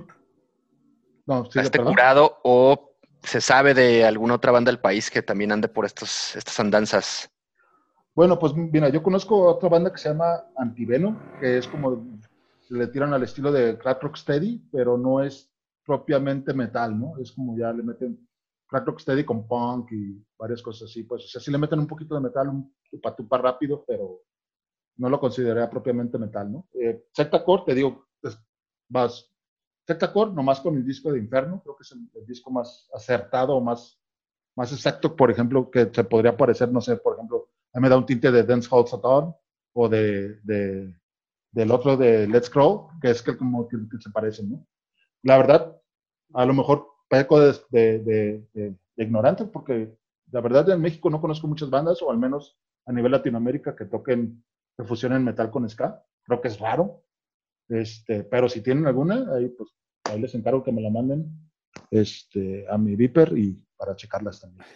este curado o se sabe de alguna otra banda del país que también ande por estos, estas andanzas. Bueno, pues mira, yo conozco otra banda que se llama Antiveno, que es como le tiran al estilo de Crack Rock Steady, pero no es propiamente metal, ¿no? Es como ya le meten Crack Rocksteady con punk y varias cosas así, pues, o sea, sí le meten un poquito de metal, un tupa rápido, pero no lo consideraría propiamente metal, ¿no? Eh, Core, te digo, pues, vas, Core, nomás con el disco de Inferno, creo que es el, disco más acertado, más, más exacto, por ejemplo, que se podría parecer, no sé, por ejemplo, a mí me da un tinte de Dance Hall Satan o de, de, del otro de Let's Crawl, que es que como que, que se parecen, ¿no? La verdad, a lo mejor peco de, de, de, ignorante, porque la verdad en México no conozco muchas bandas, o al menos a nivel Latinoamérica, que toquen, que fusionen metal con ska. Creo que es raro. Este, pero si tienen alguna, ahí pues ahí les encargo que me la manden este, a mi Viper y para checarlas también.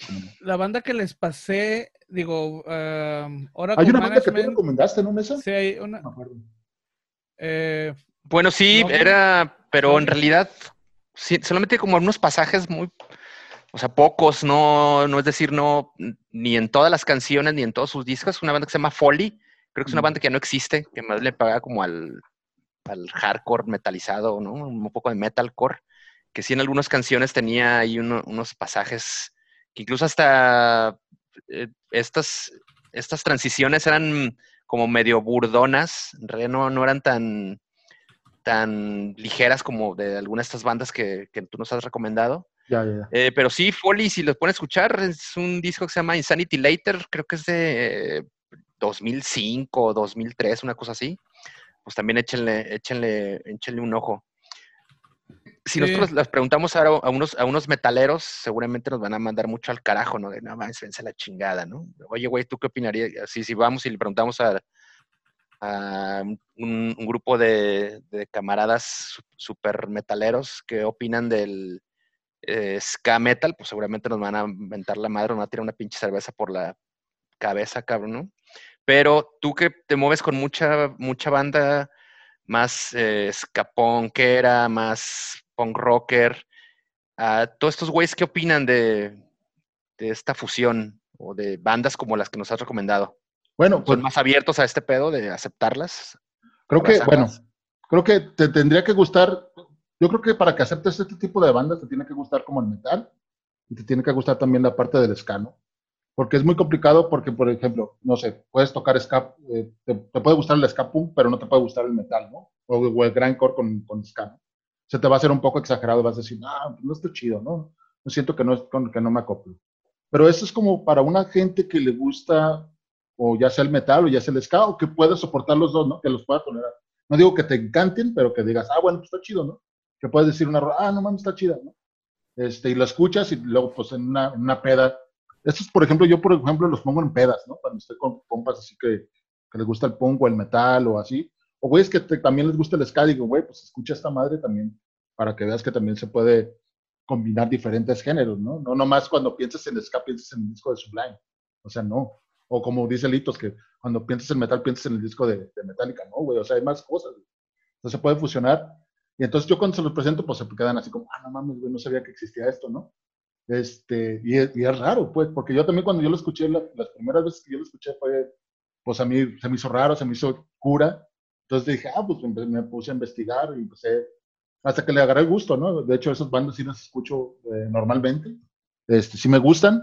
La banda que les pasé, digo, uh, Hay una banda que tú recomendaste, ¿no, Mesa? Sí, hay una. Eh, bueno, sí, era, pero en realidad solamente como unos pasajes muy, o sea, pocos, no, no es decir, no, ni en todas las canciones, ni en todos sus discos. Una banda que se llama Folly, creo que es una banda que ya no existe, que más le paga como al, al hardcore metalizado, ¿no? Un poco de metalcore, que sí en algunas canciones tenía ahí unos pasajes que incluso hasta eh, estas, estas transiciones eran como medio burdonas, en realidad no, no eran tan, tan ligeras como de algunas de estas bandas que, tú nos has recomendado. Ya, ya, eh, pero sí, Foley, si los pueden escuchar, es un disco que se llama Insanity Later, creo que es de 2005 o 2003, una cosa así. Pues también échenle, échenle, échenle un ojo. Si nosotros les preguntamos a, a, unos, a unos metaleros, seguramente nos van a mandar mucho al carajo, ¿no? De no más, vence la chingada, ¿no? Oye, güey, ¿tú qué opinarías? Si, si vamos y le preguntamos a, a un, grupo de, camaradas super metaleros que opinan del eh, ska metal, pues seguramente nos van a inventar la madre, nos van a tirar una pinche cerveza por la cabeza, cabrón, ¿no? Pero tú que te mueves con mucha, mucha banda más eh, punkera, más punk rocker, a todos estos güeyes, ¿qué opinan de, de esta fusión o de bandas como las que nos has recomendado? Bueno, ¿Son pues más abiertos a este pedo de aceptarlas? Creo que, bueno, creo que te tendría que gustar, yo creo que para que aceptes este tipo de bandas te tiene que gustar como el metal y te tiene que gustar también la parte del escano. porque es muy complicado porque, por ejemplo, no sé, puedes tocar ska, eh, te, puede gustar el ska punk, pero no te puede gustar el metal, ¿no? O, el grindcore con, con ska. Se te va a hacer un poco exagerado, vas a decir, ah, no está chido, ¿no? No siento que no, que no me acoplo. Pero eso es como para una gente que le gusta, o ya sea el metal o ya sea el ska, o que puede soportar los dos, ¿no? Que los pueda tolerar. No digo que te encanten, pero que digas, ah, bueno, pues está chido, ¿no? Que puedes decir una, ah, no mames, está chida, ¿no? Este, y lo escuchas y luego, pues en una, en una peda, estos, por ejemplo, yo, por ejemplo, los pongo en pedas, ¿no? Cuando estoy con compas así que, que les gusta el punk o el metal o así. O güeyes que también les gusta el ska, digo, güey, pues escucha esta madre también para que veas que también se puede combinar diferentes géneros, ¿no? No nomás cuando piensas en ska piensas en el disco de Sublime. O sea, no. O como dice Litos, que cuando piensas en metal piensas en el disco de, de Metallica, ¿no, güey? O sea, hay más cosas. Entonces se puede fusionar. Y entonces yo cuando se los presento, pues se quedan así como, ah, no mames, güey, no sabía que existía esto, ¿no? Este, y, es, raro, pues, porque yo también cuando yo lo escuché, las primeras veces que yo lo escuché fue, pues a mí se me hizo raro, se me hizo cura. Entonces dije, ah, pues me puse a investigar y empecé, hasta que le agarré el gusto, ¿no? De hecho, esos bandos sí las escucho eh, normalmente, este, sí me gustan.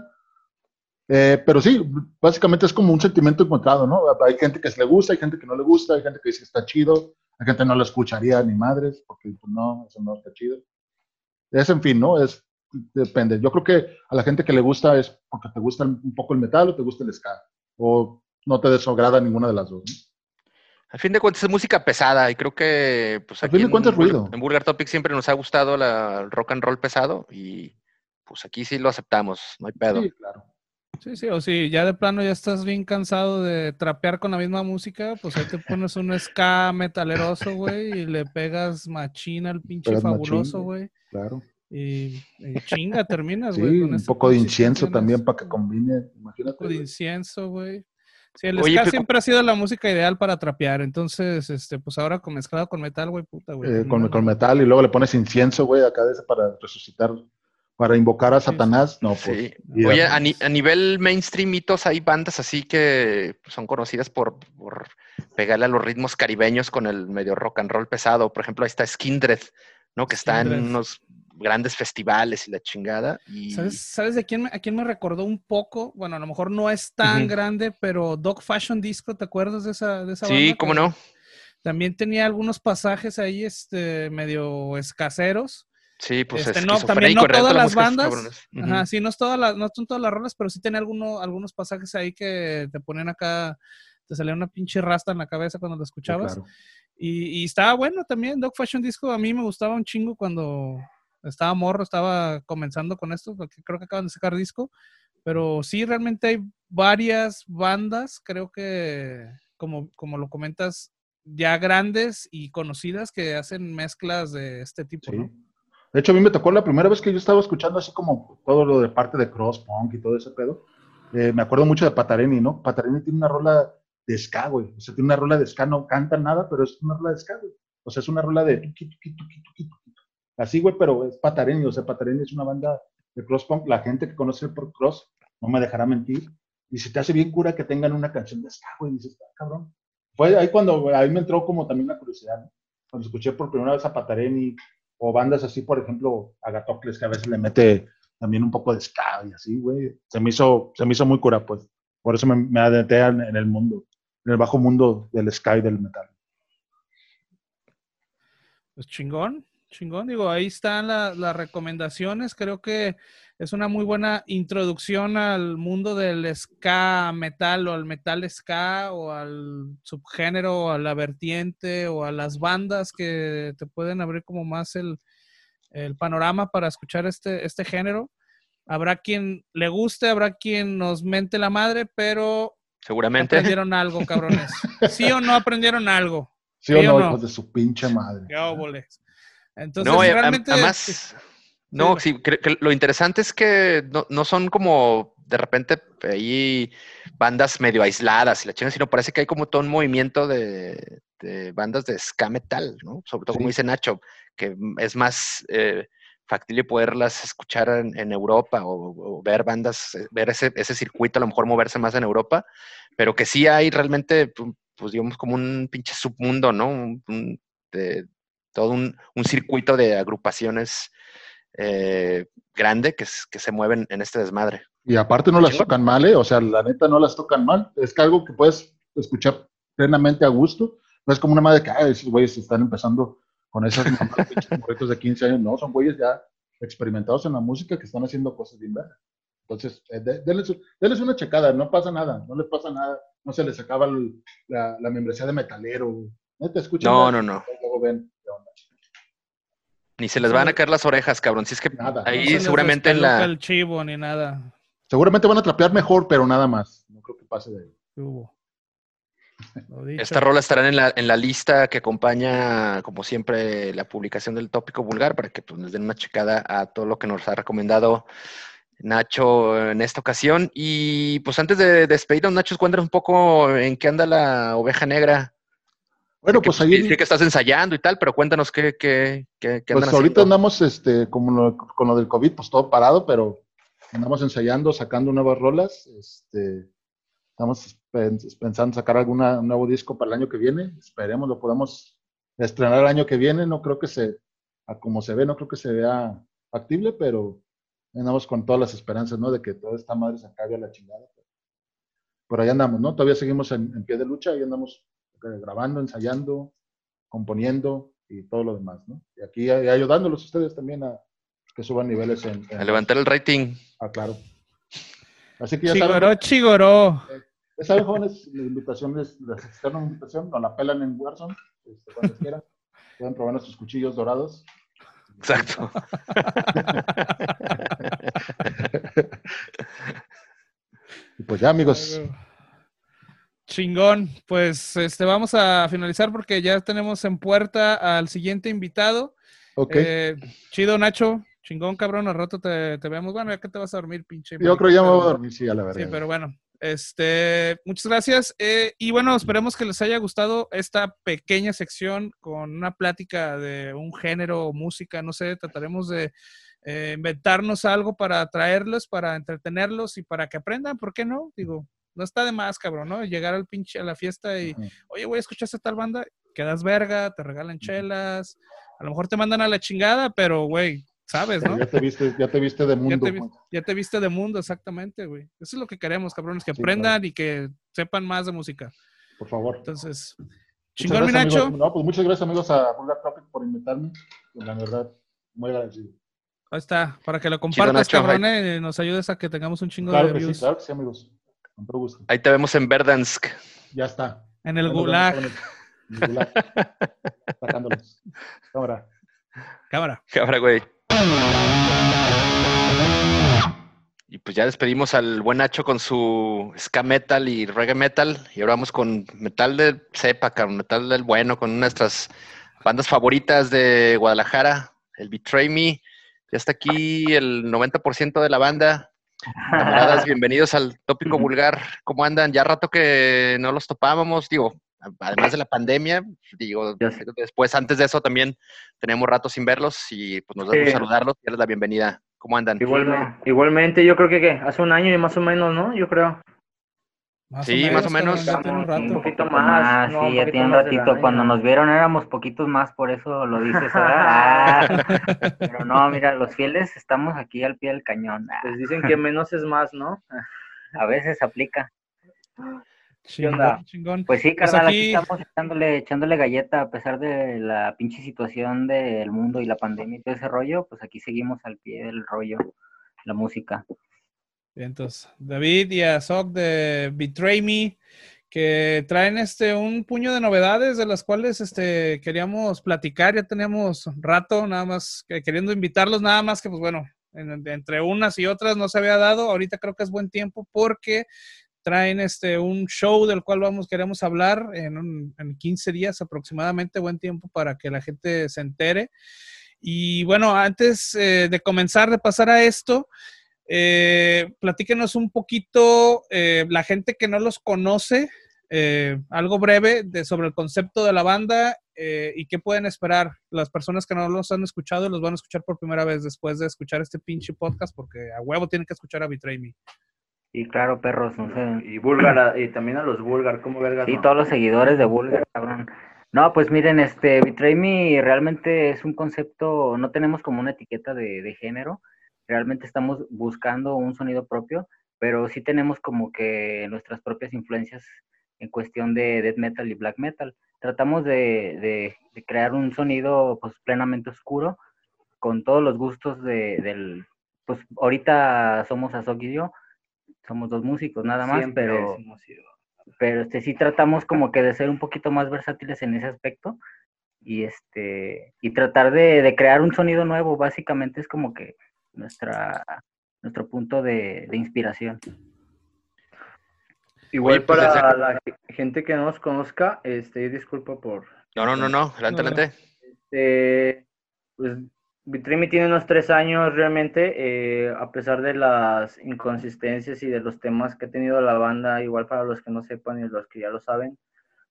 Eh, pero sí, básicamente es como un sentimiento encontrado, ¿no? Hay gente que se le gusta, hay gente que no le gusta, hay gente que dice está chido, hay gente que no lo escucharía ni madres, porque pues, no, eso no está chido. Es, en fin, ¿no? Es depende. Yo creo que a la gente que le gusta es porque te gusta un poco el metal o te gusta el ska, o no te desagrada ninguna de las dos. Al fin de cuentas es música pesada y creo que pues aquí en, ruido. en Burger Topic siempre nos ha gustado la, el rock and roll pesado y pues aquí sí lo aceptamos, no hay pedo. Sí, claro. Sí, sí, o si ya de plano ya estás bien cansado de trapear con la misma música, pues ahí te (laughs) pones un ska metaleroso, güey, y le pegas machina al pinche fabuloso, güey. Claro. Y, chinga, terminas, güey. Sí, un este poco de incienso también para que combine, imagínate. Un poco de incienso, güey. Sí, el ska siempre ha sido la música ideal para trapear, entonces, este, pues ahora con mezclado con metal, güey, puta, güey. Eh, con, con, metal y luego le pones incienso, güey, acá de ese para resucitar, para invocar a Satanás, no, pues. Sí. Oye, a, nivel mainstream, mitos, hay bandas así que son conocidas por, por pegarle a los ritmos caribeños con el medio rock and roll pesado. Por ejemplo, ahí está Skindred, ¿no? Que está en unos grandes festivales y la chingada. ¿Sabes, de quién, a quién me recordó un poco? Bueno, a lo mejor no es tan grande, pero Dog Fashion Disco, ¿te acuerdas de esa, de esa Sí, cómo no. También tenía algunos pasajes ahí este, medio escaseros. Sí, pues este, no, también no todas las bandas. Ajá, sí, no, todas las, no son todas las rolas, pero sí tenía algunos, algunos pasajes ahí que te ponían acá, te salía una pinche rasta en la cabeza cuando lo escuchabas. y, y, estaba bueno también, Dog Fashion Disco, a mí me gustaba un chingo cuando, estaba morro, estaba comenzando con esto, porque creo que acaban de sacar disco, pero sí, realmente hay varias bandas, creo que, como, como lo comentas, ya grandes y conocidas que hacen mezclas de este tipo, ¿no? De hecho, a mí me tocó la primera vez que yo estaba escuchando así como todo lo de parte de cross punk y todo ese pedo. Eh, me acuerdo mucho de Patareni, ¿no? Patareni tiene una rola de ska, güey. O sea, tiene una rola de ska, no canta nada, pero es una rola de ska, güey. O sea, es una rola de tuki, tuki, tuki, Así, güey, pero es Patareni, o sea, Patareni es una banda de cross punk. La gente que conoce por cross no me dejará mentir. Y si te hace bien cura que tengan una canción de ska, güey, dices, ah, cabrón. Fue ahí cuando, ahí me entró como también la curiosidad, ¿no? Cuando escuché por primera vez a Patareni o bandas así, por ejemplo, Agatocles, que a veces le mete también un poco de ska y así, güey. Se me hizo, se me hizo muy cura, pues. Por eso me, me adentré en el mundo, en el bajo mundo del ska y del metal. Pues chingón. Chingón, digo, ahí están las recomendaciones. Creo que es una muy buena introducción al mundo del ska metal o al metal ska o al subgénero o a la vertiente o a las bandas que te pueden abrir como más el, panorama para escuchar este, este género. Habrá quien le guste, habrá quien nos mente la madre, pero seguramente aprendieron algo, (laughs) cabrones. ¿Sí o no aprendieron algo? Sí, o no, hijos de su pinche madre. Qué óboles. Entonces, no, realmente... Además, no, sí, lo interesante es que no, son como de repente ahí bandas medio aisladas y la china, sino parece que hay como todo un movimiento de, bandas de ska metal, ¿no? Sobre todo, como dice Nacho, que es más eh, factible poderlas escuchar en, Europa o, ver bandas, ver ese, ese, circuito, a lo mejor moverse más en Europa, pero que sí hay realmente, pues digamos, como un pinche submundo, ¿no? de, todo un, circuito de agrupaciones eh, grande que, que, se mueven en este desmadre. Y aparte no las tocan mal, ¿eh? O sea, la neta no las tocan mal. Es que algo que puedes escuchar plenamente a gusto. No es como una madre que, ah, esos güeyes están empezando con esos proyectos (laughs) de 15 años. No, son güeyes ya experimentados en la música que están haciendo cosas bien vergas. Entonces, eh, denles, una checada, no pasa nada, no les pasa nada, no se les acaba la, membresía de metalero. No te escuchan. No, no, no. Ni se les van a caer las orejas, cabrón. Si es que nada. ahí seguramente en la. el chivo ni nada. Seguramente van a trapear mejor, pero nada más. No creo que pase de ahí. (laughs) Esta rola estará en la, en la lista que acompaña, como siempre, la publicación del tópico vulgar para que pues, nos den una checada a todo lo que nos ha recomendado Nacho en esta ocasión. Y pues antes de despedirnos, Nacho, cuéntanos un poco en qué anda la oveja negra. Bueno, pues ahí. Sí que estás ensayando y tal, pero cuéntanos qué, qué, qué, Pues ahorita andamos, este, como con lo del COVID, pues todo parado, pero andamos ensayando, sacando nuevas rolas. Este, estamos pensando sacar algún nuevo disco para el año que viene. Esperemos lo podamos estrenar el año que viene. No creo que se, a como se ve, no creo que se vea factible, pero andamos con todas las esperanzas, ¿no? De que toda esta madre se acabe a la chingada. Por ahí andamos, ¿no? Todavía seguimos en, pie de lucha, y andamos grabando, ensayando, componiendo y todo lo demás, ¿no? Y aquí ayudándolos ustedes también a que suban niveles en... a levantar el rating. Ah, claro. Así que ya chigoró, chigoró. Eh, ya saben, jóvenes, la invitación es, les externo una invitación, nos la pelan en Warzone, este, cuando quieran. (laughs) Pueden probar nuestros cuchillos dorados. Exacto. (laughs) (laughs) y pues ya, amigos. Chingón. Pues este vamos a finalizar porque ya tenemos en puerta al siguiente invitado. Ok. Eh, chido, Nacho. Chingón, cabrón. Al rato te, te vemos. Bueno, ya que te vas a dormir, pinche. Yo creo que ya me voy a dormir, sí, a la verdad. Sí, pero bueno. Este, muchas gracias. Eh, y bueno, esperemos que les haya gustado esta pequeña sección con una plática de un género o música, no sé, trataremos de eh, inventarnos algo para atraerlos, para entretenerlos y para que aprendan, ¿por qué no? Digo, no está de más, cabrón, ¿no? Llegar al pinche a la fiesta y, oye, voy a escuchar esta tal banda, quedas verga, te regalan chelas, a lo mejor te mandan a la chingada, pero, güey, ¿Sabes, no? Ya te viste, ya te viste de mundo. Ya te, viste de mundo, exactamente, güey. Eso es lo que queremos, cabrones, que aprendan y que sepan más de música. Por favor. Entonces, chingón, mi Nacho. No, pues muchas gracias, amigos, a Vulgar Topic por invitarme. Pues, la verdad, muy agradecido. Ahí está, para que lo compartas, cabrón, y nos ayudes a que tengamos un chingo de views. Sí, claro que sí, amigos. Con todo gusto. Ahí te vemos en Verdansk. Ya está. En el Gulag. En el, Gulag. Sacándolos. Cámara. Cámara. Cámara, güey. Y pues ya despedimos al buen Nacho con su ska metal y reggae metal. Y ahora vamos con metal de cepa, metal del bueno, con una de nuestras bandas favoritas de Guadalajara, el Betray Me. Ya está aquí el 90% de la banda. Camaradas, (laughs) bienvenidos al tópico vulgar. ¿Cómo andan? Ya rato que no los topábamos, digo, además de la pandemia, digo, después, antes de eso también tenemos rato sin verlos y pues nos da sí. saludarlos y darles la bienvenida. ¿Cómo andan? Igualmente, igualmente, yo creo que hace un año y más o menos, ¿no? Yo creo. Sí, más o menos. Un, poquito más. sí, ya tiene un ratito. Cuando nos vieron éramos poquitos más, por eso lo dices. (laughs) Ah, pero no, mira, los fieles estamos aquí al pie del cañón. Les dicen que menos es más, ¿no? (laughs) A veces aplica. Chingón, Pues sí, pues carnal, aquí... estamos echándole, echándole galleta a pesar de la pinche situación del mundo y la pandemia y todo ese rollo, pues aquí seguimos al pie del rollo, la música. Entonces, David y Azok de Betray Me, que traen este un puño de novedades de las cuales este queríamos platicar, ya teníamos rato nada más queriendo invitarlos, nada más que pues bueno, entre unas y otras no se había dado, ahorita creo que es buen tiempo porque traen este, un show del cual vamos, queremos hablar en, en 15 días aproximadamente, buen tiempo para que la gente se entere. Y bueno, antes eh, de comenzar, de pasar a esto, eh, platíquenos un poquito, eh, la gente que no los conoce, eh, algo breve de, sobre el concepto de la banda y qué pueden esperar las personas que no los han escuchado y los van a escuchar por primera vez después de escuchar este pinche podcast, porque a huevo tienen que escuchar a Betray Me. Y claro, perros, no sé. Y Bulgar, y también a los Bulgar, ¿cómo vergas? Sí, todos los seguidores de Bulgar, cabrón. No, pues miren, este, Betray Me realmente es un concepto, no tenemos como una etiqueta de, de género, realmente estamos buscando un sonido propio. pero sí tenemos como que nuestras propias influencias en cuestión de death metal y black metal. Tratamos de, crear un sonido pues plenamente oscuro, con todos los gustos de, del, pues ahorita somos Azok y yo, somos dos músicos nada más, pero, pero este, sí tratamos como que de ser un poquito más versátiles en ese aspecto y este y tratar de, crear un sonido nuevo básicamente es como que nuestra nuestro punto de, inspiración. Igual pues, para la gente que no nos conozca este disculpa por no no no no adelante adelante. Este, pues Vitrimi tiene unos tres años realmente, eh, a pesar de las inconsistencias y de los temas que ha tenido la banda, igual para los que no sepan y los que ya lo saben,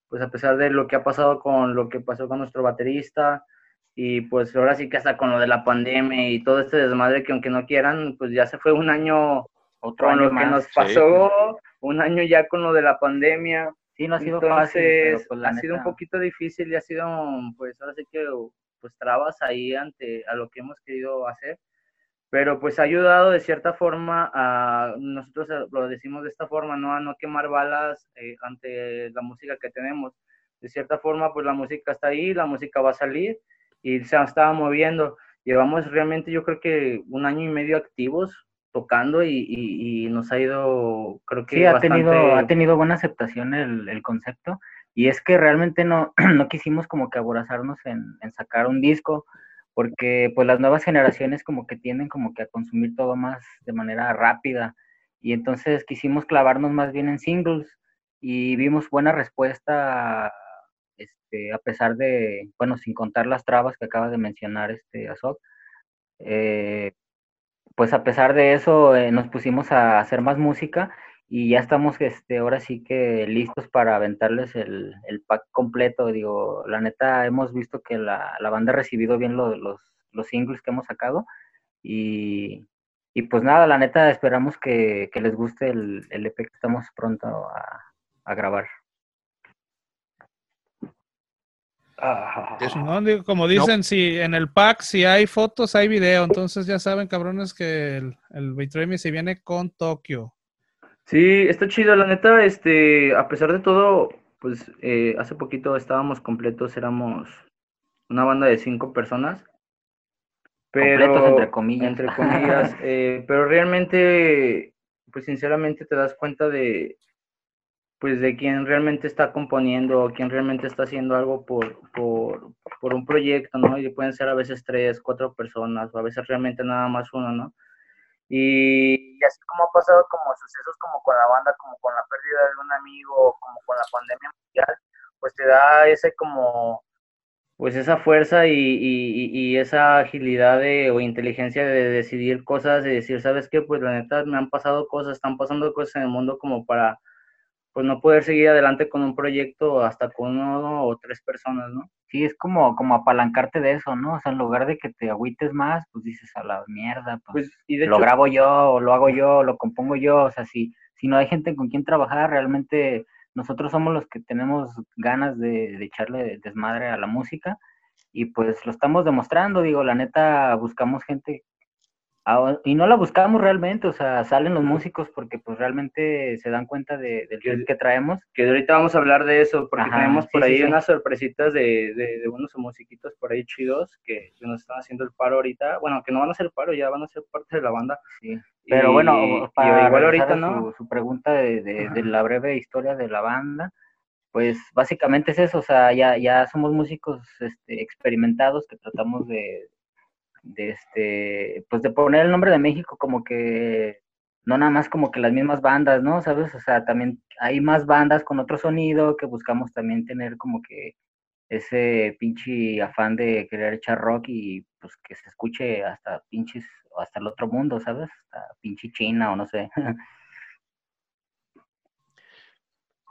pues a pesar de lo que ha pasado con lo que pasó con nuestro baterista y pues ahora sí que hasta con lo de la pandemia y todo este desmadre que aunque no quieran, pues ya se fue un año otro con lo que nos pasó, un año ya con lo de la pandemia. Sí, no ha sido Entonces, pues, ha sido un poquito difícil y ha sido, pues ahora sí que, pues trabas ahí ante a lo que hemos querido hacer pero pues ha ayudado de cierta forma a, nosotros lo decimos de esta forma, ¿no? A no quemar balas eh, ante la música que tenemos. De cierta forma, pues la música está ahí, la música va a salir y se estaba moviendo. Llevamos realmente, yo creo que un año y medio activos tocando y, nos ha ido, creo que sí, ha tenido ha tenido buena aceptación el, el, concepto y es que realmente no, (clears throat) no quisimos como que aborazarnos en, en sacar un disco porque pues las nuevas generaciones como que tienden como que a consumir todo más de manera rápida y entonces quisimos clavarnos más bien en singles y vimos buena respuesta este, a pesar de, bueno, sin contar las trabas que acaba de mencionar este Azok, eh, pues a pesar de eso eh, nos pusimos a hacer más música y ya estamos este, ahora sí que listos para aventarles el, pack completo. Digo, la neta, hemos visto que la, banda ha recibido bien los, los singles que hemos sacado y, pues nada, la neta, esperamos que, les guste el, el, EP que estamos pronto a, grabar. Como dicen, si en el pack, si hay fotos, hay video. Entonces ya saben, cabrones, que el, el se viene con Tokio. Sí, está chido, la neta, este, a pesar de todo, pues eh, hace poquito estábamos completos, éramos una banda de cinco personas. Pero, completos entre comillas. Entre comillas, eh, pero realmente, pues sinceramente te das cuenta de, pues de quién realmente está componiendo, quién realmente está haciendo algo por, por, por un proyecto, ¿no? Y pueden ser a veces tres, cuatro personas, o a veces realmente nada más uno, ¿no? Y, así como ha pasado como sucesos como con la banda, como con la pérdida de un amigo, como con la pandemia mundial, pues te da ese como, pues esa fuerza y, y, esa agilidad de, o inteligencia de decidir cosas, de decir, ¿sabes qué? Pues la neta me han pasado cosas, están pasando cosas en el mundo como para pues no poder seguir adelante con un proyecto hasta con uno o tres personas, ¿no? Sí, es como, como apalancarte de eso, ¿no? O sea, en lugar de que te agüites más, pues dices a la mierda, pues, pues lo grabo yo, o lo hago yo, lo compongo yo, o sea, si, si no hay gente con quien trabajar, realmente nosotros somos los que tenemos ganas de, de echarle desmadre a la música y pues lo estamos demostrando, digo, la neta buscamos gente y no la buscamos realmente, o sea, salen los músicos porque pues realmente se dan cuenta de, del que, traemos. Que ahorita vamos a hablar de eso, porque tenemos por ahí unas sorpresitas de, de, unos musiquitos por ahí chidos que, nos están haciendo el paro ahorita. Bueno, que no van a ser paro, ya van a ser parte de la banda. Sí. Pero bueno, para igual ahorita, ¿no? Su, pregunta de, la breve historia de la banda, pues básicamente es eso, o sea, ya, ya somos músicos este, experimentados que tratamos de de este, pues de poner el nombre de México como que no nada más como que las mismas bandas, ¿no? ¿Sabes? O sea, también hay más bandas con otro sonido que buscamos también tener como que ese pinche afán de querer echar rock y pues que se escuche hasta pinches, hasta el otro mundo, ¿sabes? Hasta pinche China o no sé. (laughs)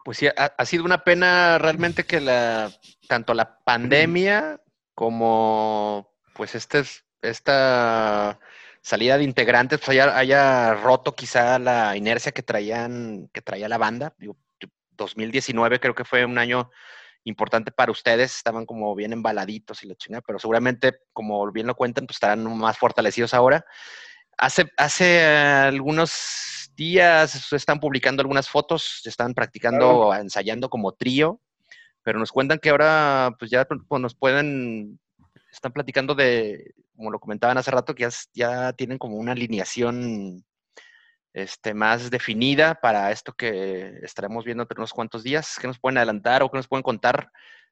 Pues sí, ha, sido una pena realmente que la, tanto la pandemia como pues este esta salida de integrantes pues haya, roto quizá la inercia que traían, que traía la banda. 2019 creo que fue un año importante para ustedes, estaban como bien embaladitos y la chingada, pero seguramente, como bien lo cuentan, pues estarán más fortalecidos ahora. hace, hace algunos días están publicando algunas fotos, están practicando, ensayando como trío, pero nos cuentan que ahora pues ya pues, nos pueden, están platicando de, como lo comentaban hace rato, que ya, ya tienen como una alineación este, más definida para esto que estaremos viendo entre unos cuantos días. ¿Qué nos pueden adelantar o qué nos pueden contar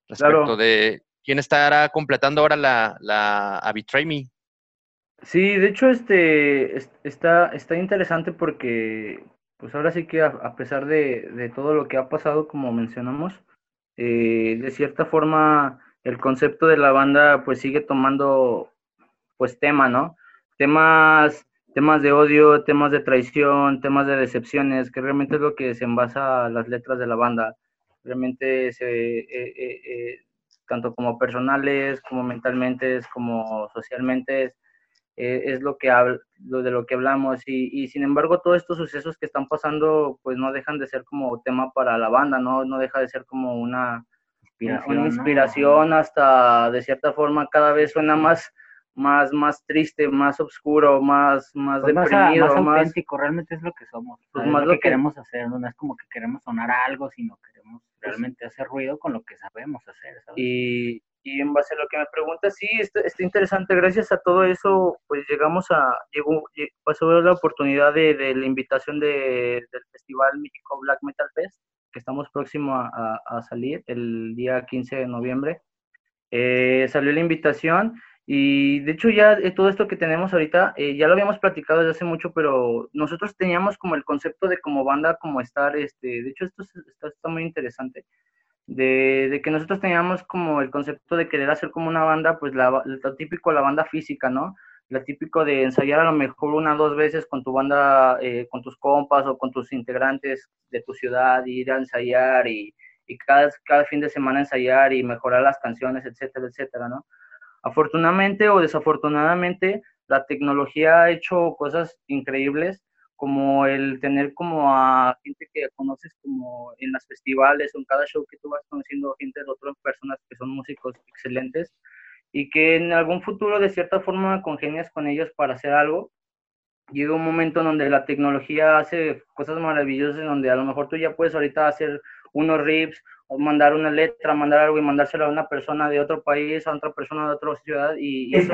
respecto de quién estará completando ahora la, la a Me? Sí, de hecho, este está, está interesante porque, pues ahora sí que a, pesar de, todo lo que ha pasado, como mencionamos, eh, de cierta forma el concepto de la banda pues sigue tomando pues tema, ¿no? Temas temas de odio, temas de traición, temas de decepciones, que realmente es lo que se envasa las letras de la banda. Realmente se, eh, eh, eh, tanto como personales, como mentalmente, como socialmente, es lo que lo de lo que hablamos y, sin embargo todos estos sucesos que están pasando pues no dejan de ser como tema para la banda, no, no deja de ser como una inspiración, una inspiración hasta de cierta forma cada vez suena más más, más triste, más oscuro, más, más pues deprimido. Más, más, auténtico, realmente es lo que somos. Pues más lo que, queremos hacer, no es como que queremos sonar algo, sino queremos realmente hacer ruido con lo que sabemos hacer. Y, y en base a lo que me preguntas, sí, está, está, interesante. Gracias a todo eso, pues llegamos a, llegó, pasó la oportunidad de, de la invitación de, del Festival México Black Metal Fest, que estamos próximos a, a, salir el día 15 de noviembre. Eh, salió la invitación y de hecho ya eh, todo esto que tenemos ahorita, eh, ya lo habíamos platicado desde hace mucho, pero nosotros teníamos como el concepto de como banda, como estar, este, de hecho esto está, está muy interesante, de, de, que nosotros teníamos como el concepto de querer hacer como una banda, pues la, lo típico, la banda física, ¿no? Lo típico de ensayar a lo mejor una o dos veces con tu banda, eh, con tus compas o con tus integrantes de tu ciudad, ir a ensayar y, y cada, cada fin de semana ensayar y mejorar las canciones, etcétera, etcétera, ¿no? Afortunadamente o desafortunadamente, la tecnología ha hecho cosas increíbles, como el tener como a gente que conoces como en las festivales o en cada show que tú vas conociendo gente de otras personas que son músicos excelentes y que en algún futuro de cierta forma congenias con ellos para hacer algo. Llega un momento donde la tecnología hace cosas maravillosas, donde a lo mejor tú ya puedes ahorita hacer unos riffs o mandar una letra, mandar algo y mandárselo a una persona de otro país, a otra persona de otra ciudad. Y, eso,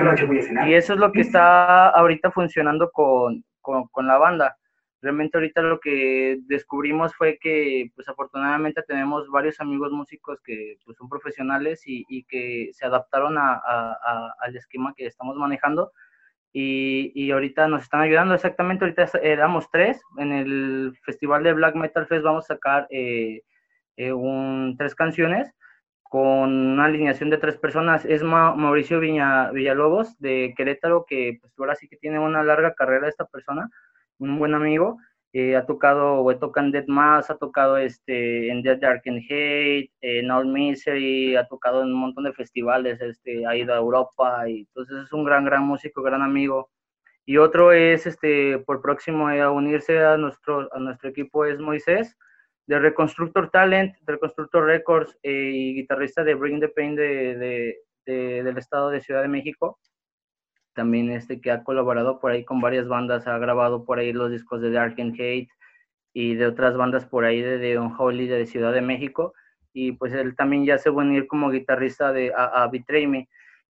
y eso, es lo que está ahorita funcionando con, con, la banda. Realmente ahorita lo que descubrimos fue que, pues afortunadamente tenemos varios amigos músicos que pues, son profesionales y, y que se adaptaron a, a, al esquema que estamos manejando. Y, y, ahorita nos están ayudando. Exactamente, ahorita éramos tres. En el Festival de Black Metal Fest vamos a sacar eh, eh, un, tres canciones con una alineación de tres personas. Es Mauricio Viña, Villalobos de Querétaro, que pues ahora sí que tiene una larga carrera esta persona, un buen amigo. Eh, ha tocado, o tocan Dead Mass, ha tocado este, en Dead Dark and Hate, en All Misery, ha tocado en un montón de festivales, este, ha ido a Europa, y entonces es un gran, gran músico, gran amigo. Y otro es, este, por próximo a unirse a nuestro, a nuestro equipo es Moisés, de Reconstructor Talent, de Reconstructor Records eh, y guitarrista de Bring the Pain de, del estado de Ciudad de México. También este que ha colaborado por ahí con varias bandas, ha grabado por ahí los discos de Dark and Hate y de otras bandas por ahí de, de Unholy de Ciudad de México. Y pues él también ya se va a unir como guitarrista de, a, a.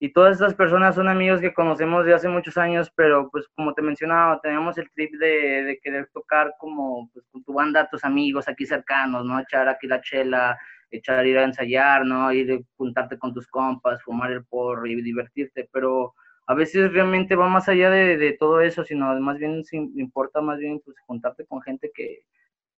Y todas estas personas son amigos que conocemos de hace muchos años, pero pues como te mencionaba, tenemos el trip de, de querer tocar como pues, con tu banda, tus amigos aquí cercanos, ¿no? Echar aquí la chela, echar ir a ensayar, ¿no? Ir juntarte con tus compas, fumar el porro y divertirte, pero a veces realmente va más allá de, de todo eso, sino más bien importa más bien pues juntarte con gente que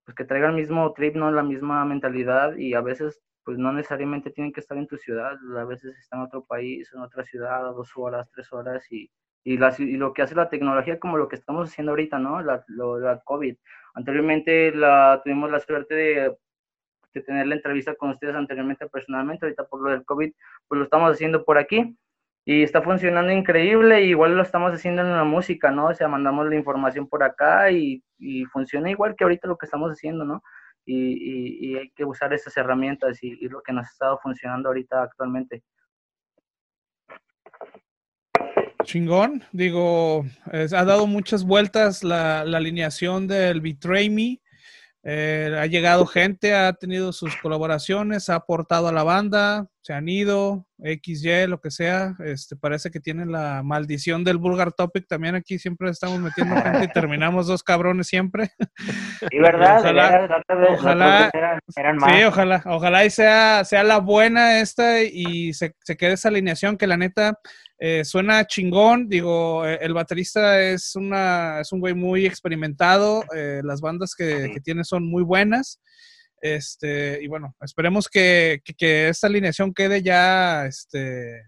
pues que traiga el mismo trip, ¿no? La misma mentalidad y a veces pues no necesariamente tienen que estar en tu ciudad, a veces están en otro país, en otra ciudad, a dos horas, tres horas, y, y, lo que hace la tecnología, como lo que estamos haciendo ahorita, ¿no? La, la COVID. Anteriormente la, tuvimos la suerte de, de, tener la entrevista con ustedes anteriormente personalmente, ahorita por lo del COVID, pues lo estamos haciendo por aquí. Y está funcionando increíble, igual lo estamos haciendo en la música, ¿no? O sea, mandamos la información por acá y, y funciona igual que ahorita lo que estamos haciendo, ¿no? y, hay que usar esas herramientas y, lo que nos ha estado funcionando ahorita actualmente. Chingón, digo, ha dado muchas vueltas la, la alineación del Betray Me. Eh, ha llegado gente, ha tenido sus colaboraciones, ha aportado a la banda, se han ido, XY, lo que sea. Este, parece que tienen la maldición del Vulgar Topic. También aquí siempre estamos metiendo gente y (laughs) terminamos dos cabrones siempre. Sí, ¿verdad? ojalá, Sí, ojalá, ojalá y sea, sea la buena esta y se, se quede esa alineación que la neta eh, suena chingón, digo, eh, el baterista es, una, es un güey muy experimentado, eh, las bandas que, tiene son muy buenas. Este, y bueno, esperemos que, esta alineación quede ya este,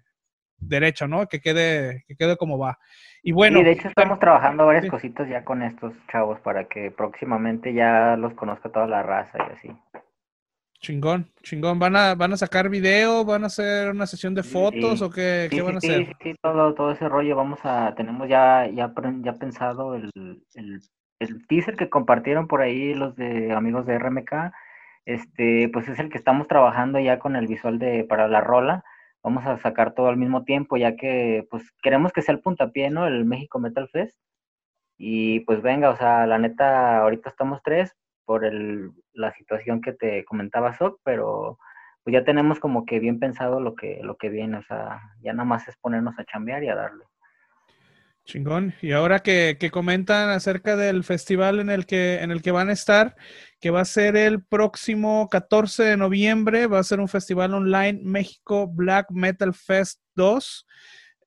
derecha, ¿no? Que quede, que quede como va. Y bueno. Y de hecho estamos trabajando varias cositas ya con estos chavos para que próximamente ya los conozca toda la raza y así. Chingón, chingón. ¿Van a, van a sacar video? ¿Van a hacer una sesión de fotos o qué, van a hacer? Sí, sí, todo, todo ese rollo. Vamos a, tenemos ya, ya, ya pensado el, teaser que compartieron por ahí los de amigos de RMK. Este, pues es el que estamos trabajando ya con el visual de para la rola. Vamos a sacar todo al mismo tiempo, ya que pues queremos que sea el puntapié, ¿no? El México Metal Fest. Y pues venga, o sea, la neta, ahorita estamos tres, por el, la situación que te comentaba Sok, pero pues ya tenemos como que bien pensado lo que, lo que viene, o sea, ya nada más es ponernos a chambear y a darle. Chingón. Y ahora que, comentan acerca del festival en el, que, en el que van a estar, que va a ser el próximo 14 de noviembre, va a ser un festival online México Black Metal Fest 2.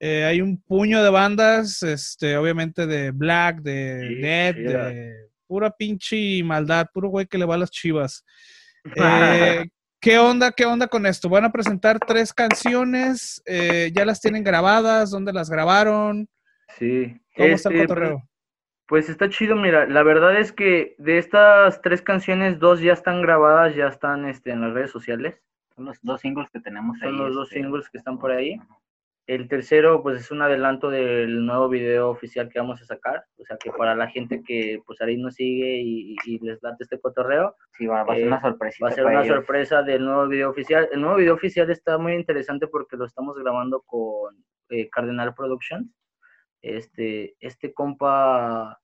Eh, hay un puño de bandas, este, obviamente de Black, de Dead, de pura pinche maldad, puro güey que le va a las chivas. (laughs) Eh, ¿Qué onda? ¿Qué onda con esto? Van a presentar tres canciones, eh, ya las tienen grabadas, ¿dónde las grabaron? Sí. ¿Cómo está el este, cotorreo? Pues está chido, mira, la verdad es que de estas tres canciones, dos ya están grabadas, ya están este, en las redes sociales. Son los dos singles que tenemos ahí. Son los dos este, singles que están por ahí. El tercero, pues es un adelanto del nuevo video oficial que vamos a sacar. O sea, que para la gente que pues ahí nos sigue y, les late este cotorreo. Sí, va, a ser una sorpresa. Va a ser una sorpresa del nuevo video oficial. El nuevo video oficial está muy interesante porque lo estamos grabando con eh, Cardenal Productions. Este, este compa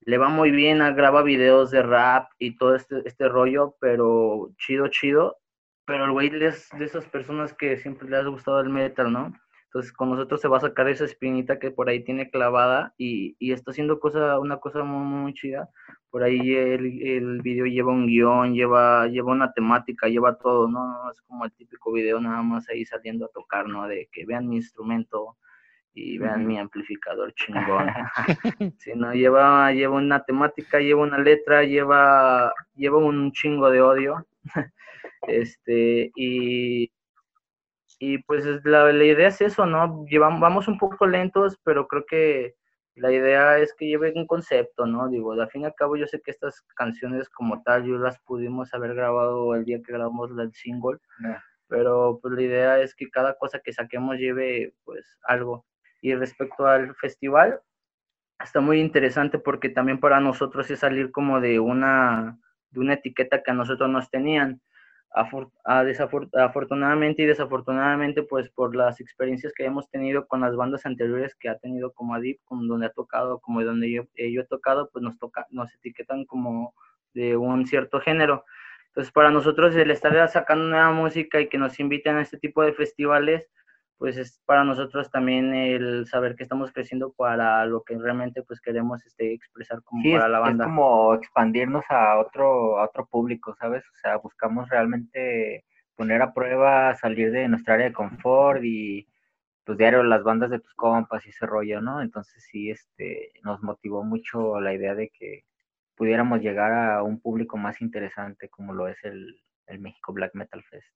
le va muy bien, graba videos de rap y todo este, este rollo, pero chido, chido. Pero el güey es de esas personas que siempre le ha gustado el metal, ¿no? Entonces con nosotros se va a sacar esa espinita que por ahí tiene clavada y, y está haciendo cosa, una cosa muy, muy chida. Por ahí el, el, video lleva un guion, lleva, lleva una temática, lleva todo, ¿no? Es como el típico video nada más ahí saliendo a tocar, ¿no? De que vean mi instrumento y vean mi amplificador chingón. (laughs) (laughs) si no, lleva, lleva una temática, lleva una letra, lleva, lleva un chingo de odio. (laughs) este, y, y pues la, la, idea es eso, ¿no? Llevamos, vamos un poco lentos, pero creo que la idea es que lleve un concepto, ¿no? Digo, al fin y al cabo yo sé que estas canciones como tal, yo las pudimos haber grabado el día que grabamos el single, pero pues la idea es que cada cosa que saquemos lleve pues algo. Y respecto al festival, está muy interesante porque también para nosotros es salir como de una, de una etiqueta que a nosotros nos tenían afortunadamente y desafortunadamente, pues por las experiencias que hemos tenido con las bandas anteriores que ha tenido como Adip, como donde ha tocado, como donde yo, eh, yo he tocado, pues nos, toca, nos etiquetan como de un cierto género. Entonces, para nosotros el estar sacando nueva música y que nos inviten a este tipo de festivales, pues es para nosotros también el saber que estamos creciendo para lo que realmente pues queremos este, expresar como para la banda. Es como expandirnos a otro, a otro público, ¿sabes? O sea, buscamos realmente poner a prueba, salir de nuestra área de confort y pues diario las bandas de tus compas y ese rollo, ¿no? Entonces sí, este, nos motivó mucho la idea de que pudiéramos llegar a un público más interesante como lo es el, el México Black Metal Fest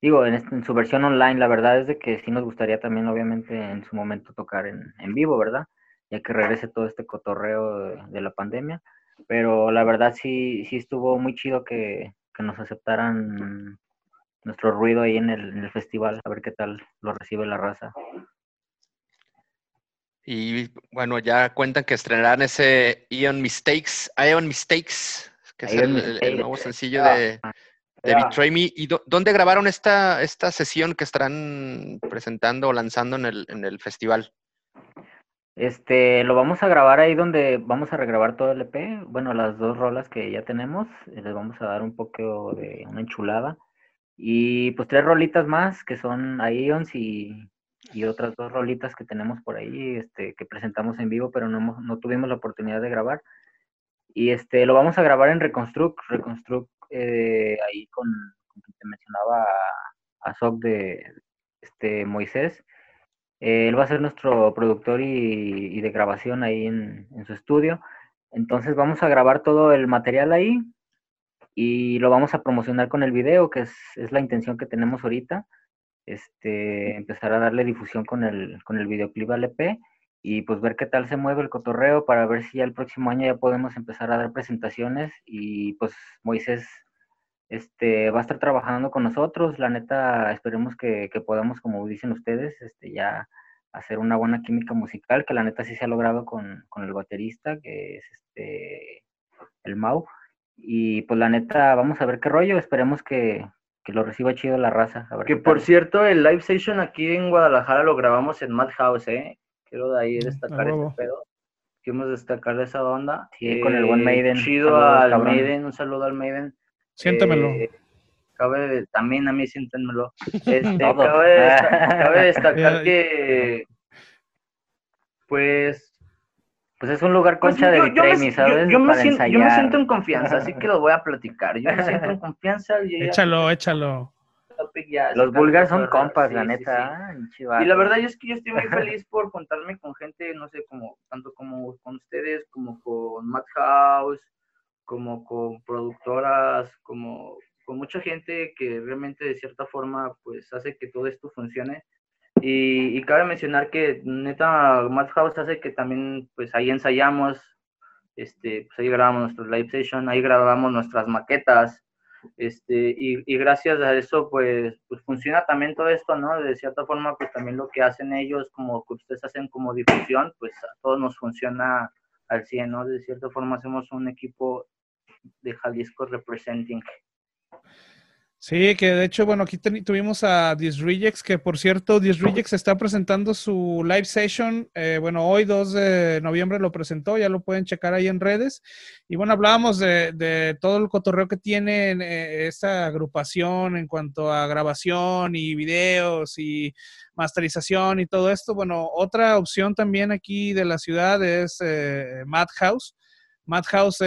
digo, en, su versión online, la verdad es de que sí nos gustaría también, obviamente, en su momento tocar en, vivo, ¿verdad? Ya que regrese todo este cotorreo de, la pandemia. Pero la verdad sí, sí estuvo muy chido que, nos aceptaran nuestro ruido ahí en el, en el, festival, a ver qué tal lo recibe la raza. Y bueno, ya cuentan que estrenarán ese Ion Mistakes, Ion Mistakes, que es el, nuevo sencillo de, de Betray Me. ¿Y dónde grabaron esta, esta sesión que estarán presentando o lanzando en el, en el festival? Este, lo vamos a grabar ahí donde vamos a regrabar todo el EP. Bueno, las dos rolas que ya tenemos, eh, les vamos a dar un poco de una enchulada. Y pues tres rolitas más que son Ions y, y otras dos rolitas que tenemos por ahí, este, que presentamos en vivo, pero no, no tuvimos la oportunidad de grabar. Y este, lo vamos a grabar en Reconstruct, Reconstruct eh, ahí con, con te mencionaba a, a de este, Moisés. Eh, él va a ser nuestro productor y, de grabación ahí en, en, su estudio. Entonces vamos a grabar todo el material ahí y lo vamos a promocionar con el video, que es, es la intención que tenemos ahorita. Este, empezar a darle difusión con el, con el videoclip al EP y pues ver qué tal se mueve el cotorreo para ver si ya el próximo año ya podemos empezar a dar presentaciones y pues Moisés este, va a estar trabajando con nosotros, la neta esperemos que, podamos, como dicen ustedes, este, ya hacer una buena química musical, que la neta sí se ha logrado con, el baterista, que es este, el Mau, y pues la neta vamos a ver qué rollo, esperemos que, lo reciba chido la raza. que por cierto, el live session aquí en Guadalajara lo grabamos en Madhouse, ¿eh? Quiero de ahí destacar este pedo. Quiero destacar esa onda. Sí, con el buen Maiden. Chido al Maiden, un saludo al Maiden. Siéntamelo. Eh, cabe también a mí siéntenmelo. (laughs) Este, cabe, (laughs) destacar que pues pues es un lugar pues concha de vitremi, ¿sabes? Yo, me siento, yo, me siento, en confianza, así que lo voy a platicar. Yo me siento en (laughs) confianza. échalo, échalo. Los vulgares son compas, la neta. y la verdad es que yo estoy muy (laughs) feliz por contarme con gente, no sé, como tanto como con ustedes, como con Madhouse, como con productoras, como con mucha gente que realmente de cierta forma pues hace que todo esto funcione. Y, cabe mencionar que neta Madhouse hace que también pues ahí ensayamos, este, pues ahí grabamos nuestro live session, ahí grabamos nuestras maquetas, este, y, y, gracias a eso, pues, pues funciona también todo esto, ¿no? De cierta forma, pues también lo que hacen ellos, como que ustedes hacen como difusión, pues a todos nos funciona al 100, ¿no? De cierta forma hacemos un equipo de Jalisco Representing. Sí, que de hecho, bueno, aquí tuvimos a Disrejects, que por cierto, Disrejects está presentando su live session. Eh, bueno, hoy 2 de noviembre lo presentó, ya lo pueden checar ahí en redes. Y bueno, hablábamos de, todo el cotorreo que tiene eh, esta agrupación en cuanto a grabación y videos y masterización y todo esto. Bueno, otra opción también aquí de la ciudad es eh, Madhouse. Madhouse,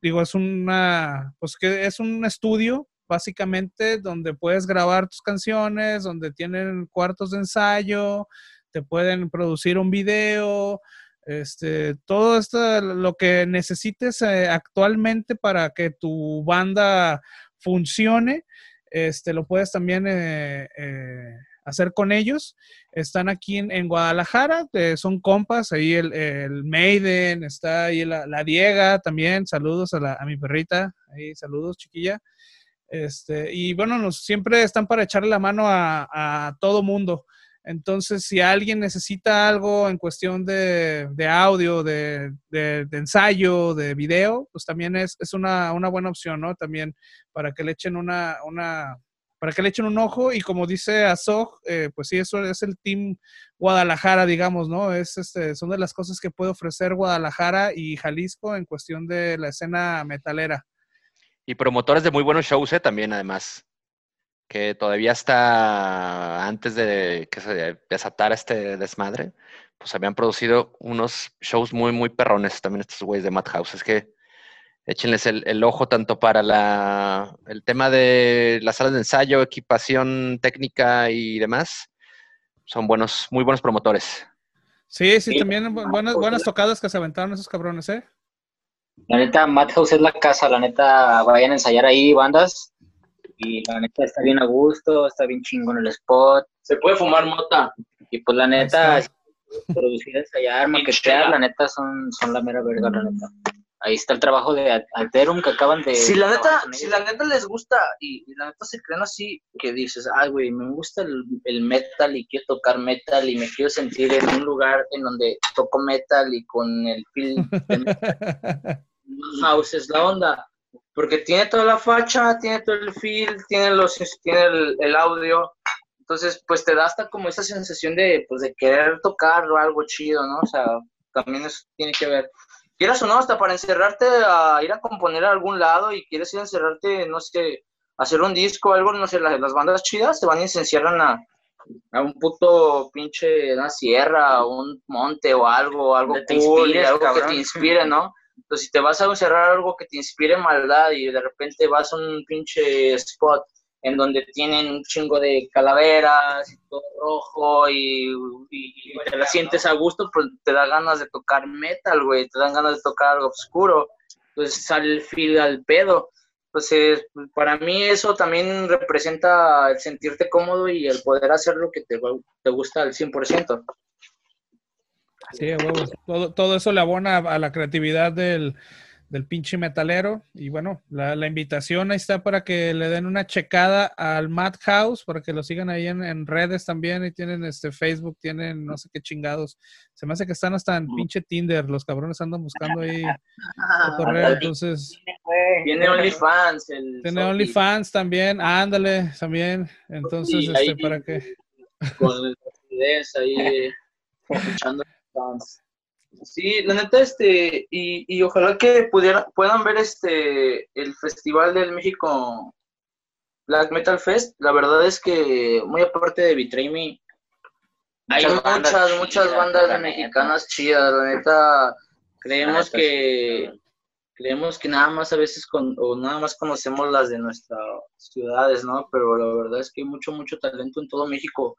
digo, es una, pues que es un estudio básicamente donde puedes grabar tus canciones, donde tienen cuartos de ensayo, te pueden producir un video, este, todo esto, lo que necesites eh, actualmente para que tu banda funcione, este, lo puedes también eh, eh, hacer con ellos. Están aquí en, Guadalajara, son compas, ahí el, Maiden, está ahí la, Diega también, saludos a, a mi perrita, ahí saludos chiquilla. Este, y bueno, nos, siempre están para echarle la mano a, todo mundo. Entonces, si alguien necesita algo en cuestión de, audio, de, ensayo, de video, pues también es, una, buena opción, ¿no? También para que le echen una, una para que le echen un ojo y como dice Azog, eh, pues sí, eso es el team Guadalajara, digamos, ¿no? Es, este, son de las cosas que puede ofrecer Guadalajara y Jalisco en cuestión de la escena metalera. Y promotores de muy buenos shows, ¿eh? También, además. Que todavía está antes de que se desatara este desmadre, pues habían producido unos shows muy, muy perrones también estos güeyes de Madhouse. Es que échenles el, ojo tanto para la, el tema de las salas de ensayo, equipación técnica y demás. Son buenos, muy buenos promotores. Sí, sí, también buenas, buenas tocadas que se aventaron esos cabrones, ¿eh? La neta, Madhouse es la casa, la neta, vayan a ensayar ahí bandas. Y la neta está bien a gusto, está bien chingón el spot. Se puede fumar mota. Y pues la neta, producir, ensayar, maquetear, la neta son, son la mera verga, la neta. Ahí está el trabajo de Alterum que acaban de. Si la neta, si la neta les gusta y, la neta se creen así, que dices, ay, güey, me gusta el, el, metal y quiero tocar metal y me quiero sentir en un lugar en donde toco metal y con el feel. (laughs) House es la onda, porque tiene toda la facha, tiene todo el feel, tiene, los, tiene el, audio. Entonces, pues te da hasta como esa sensación de, pues, de querer tocar algo chido, ¿no? O sea, también eso tiene que ver. Quieras o no, hasta para encerrarte a ir a componer a algún lado y quieres ir a encerrarte, no sé, hacer un disco o algo, no sé, las, las bandas chidas se van y se encierran a, a un puto pinche, una sierra, un monte o algo, algo te cool, inspires, algo que te inspire, ¿no? Entonces, si te vas a encerrar algo que te inspire maldad y de repente vas a un pinche spot en donde tienen un chingo de calaveras y todo rojo y, te la sientes a gusto, pues te da ganas de tocar metal, güey, te dan ganas de tocar algo oscuro, pues sale el feel al pedo. Entonces, para mí eso también representa el sentirte cómodo y el poder hacer lo que te, te gusta al 100%. Sí, huevos. Todo, todo eso le abona a la creatividad del, del pinche metalero. Y bueno, la, la invitación ahí está para que le den una checada al Madhouse, para que lo sigan ahí en, en redes también. Y tienen este Facebook, tienen no sé qué chingados. Se me hace que están hasta en pinche Tinder. Los cabrones andan buscando ahí (laughs) cotorreo. Entonces, Tiene OnlyFans. Tiene OnlyFans también. Ándale, también. Entonces, Sí, ahí- este, para que. Con el ideas ahí escuchando (laughs) Sí, la neta, este, y, y ojalá que pudiera, puedan ver este el Festival del México Black Metal Fest. La verdad es que, muy aparte de Betray Me, hay Muchas bandas muchas, bandas mexicanas chidas. La neta, creemos que sí. creemos que nada más a veces con, o nada más conocemos las de nuestras ciudades, ¿no? Pero la verdad es que hay mucho, mucho talento en todo México.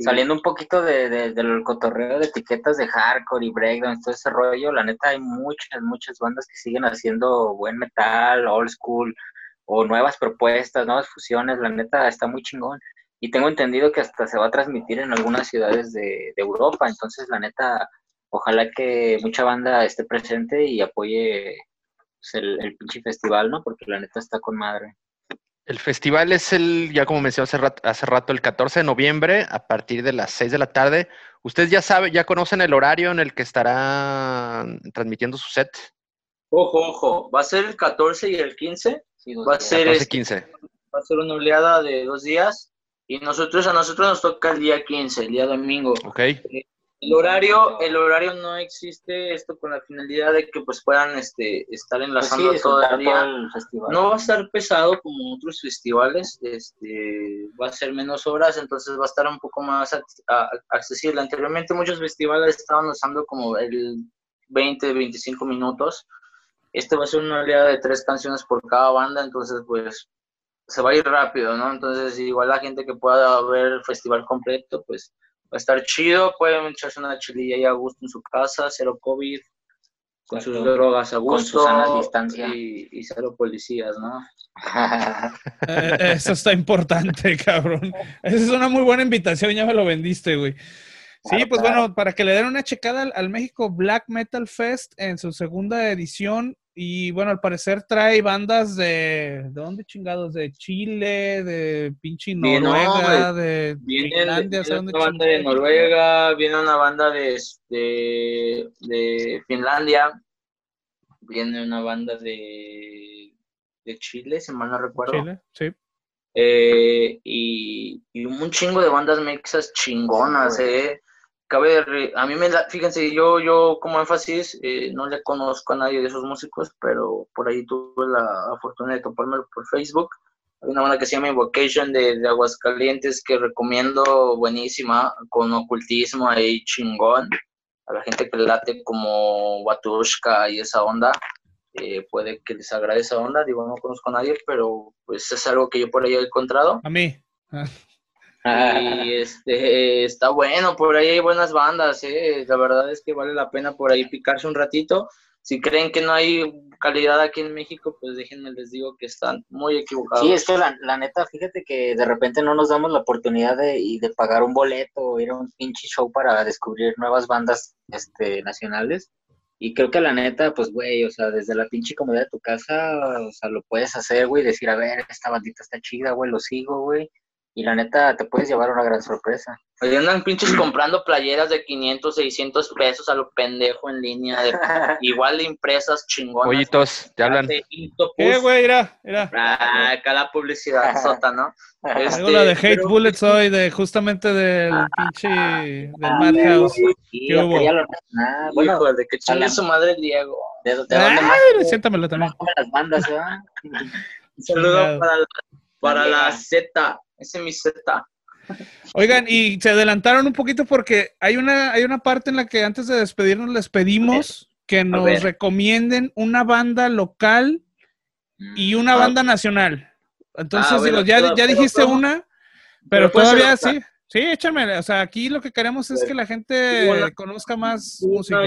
Saliendo un poquito de, de- del cotorreo de etiquetas de hardcore y breakdown, todo ese rollo, la neta hay muchas, muchas bandas que siguen haciendo buen metal, old school, o nuevas propuestas, nuevas fusiones, la neta está muy chingón. Y tengo entendido que hasta se va a transmitir en algunas ciudades de, Europa, entonces la neta, ojalá que mucha banda esté presente y apoye pues, el pinche festival, ¿no? Porque la neta está con madre. El festival es el, ya como mencioné hace rato, hace rato, el 14 de noviembre a partir de las 6 de la tarde. Ustedes ya saben, ya conocen el horario en el que estarán transmitiendo su set. Ojo, ojo, va a ser el 14 y el 15, Sí, Va a ser 14 este- 15. va a ser una oleada de dos días y nosotros a nosotros nos toca el día 15, el día domingo. Ok. El horario, el horario no existe esto con la finalidad de que pues puedan este estar Pues sí, enlazando todo disfrutar el día. todo el festival. No va a estar pesado como otros festivales, este, va a ser menos horas, entonces va a estar un poco más accesible. Anteriormente muchos festivales estaban usando como el 20, 25 minutos. Este va a ser una oleada de tres canciones por cada banda, entonces pues se va a ir rápido, ¿no? Entonces igual la gente que pueda ver el festival completo, pues a estar chido, pueden echarse una chililla ahí a gusto en su casa, cero COVID, con sus drogas a Con gusto su sana distancia. y, y cero policías, ¿no? (laughs) Eh, eso está importante, (laughs) cabrón. Esa es una muy buena invitación, ya me lo vendiste, güey. Sí, pues bueno, para que le den una checada al, al México Black Metal Fest en su segunda edición. Y bueno, al parecer trae bandas de. ¿De dónde chingados? De Chile, de pinche no, Noruega, de Viene, Finlandia, viene ¿sabes dónde una banda de? Noruega, viene una banda de, este, de Finlandia, viene una banda de, de Chile, si mal no recuerdo. Chile, sí. Eh, y, y un chingo de bandas mexas chingonas, eh. Cabe re- a mí me da, fíjense, yo, yo como énfasis, eh, no le conozco a nadie de esos músicos, pero por ahí tuve la fortuna de topármelo por Facebook. Hay una banda que se llama Invocation de, Aguascalientes que recomiendo, buenísima, con ocultismo ahí chingón. A la gente que late como Watushka y esa onda, eh, puede que les agrade esa onda. Digo, no conozco a nadie, pero pues es algo que yo por ahí he encontrado. A mí. Y este, está bueno, por ahí hay buenas bandas, eh. La verdad es que vale la pena por ahí picarse un ratito. Si creen que no hay calidad aquí en México, pues déjenme les digo que están muy equivocados. Sí, es que la, la neta, fíjate que de repente no nos damos la oportunidad de, de pagar un boleto o ir a un pinche show para descubrir nuevas bandas este, nacionales. Y creo que la neta, pues, güey, o sea, desde la pinche comodidad de tu casa, o sea, lo puedes hacer, güey, decir, a ver, esta bandita está chida, güey, lo sigo, güey. Y la neta te puedes llevar una gran sorpresa. Ahí andan pinches comprando playeras de 500, 600 pesos a lo pendejo en línea, de, (laughs) igual de impresas chingonas. Oyitos, ya hablan. ¿Qué, güey? Mira, mira. Ah, acá la publicidad (laughs) sota, ¿no? Este, la de Hate Bullets hoy, de justamente del ah, pinche, del Madhouse. ¿Qué hubo? Ah, bueno, Hijo, de que chingue su madre Diego. ¿De, de dónde Ay, siéntamelo también. Las bandas, ¿verdad? Un saludo para la, para la Z. Ese es mi Z. Oigan, y se adelantaron un poquito porque hay una, hay una parte en la que antes de despedirnos les pedimos que nos recomienden una banda local y una ah. banda nacional. Entonces, ah, digo, ya, ya dijiste una, pero, todavía sí. Sí, échame. O sea, aquí lo que queremos es que la gente conozca más música.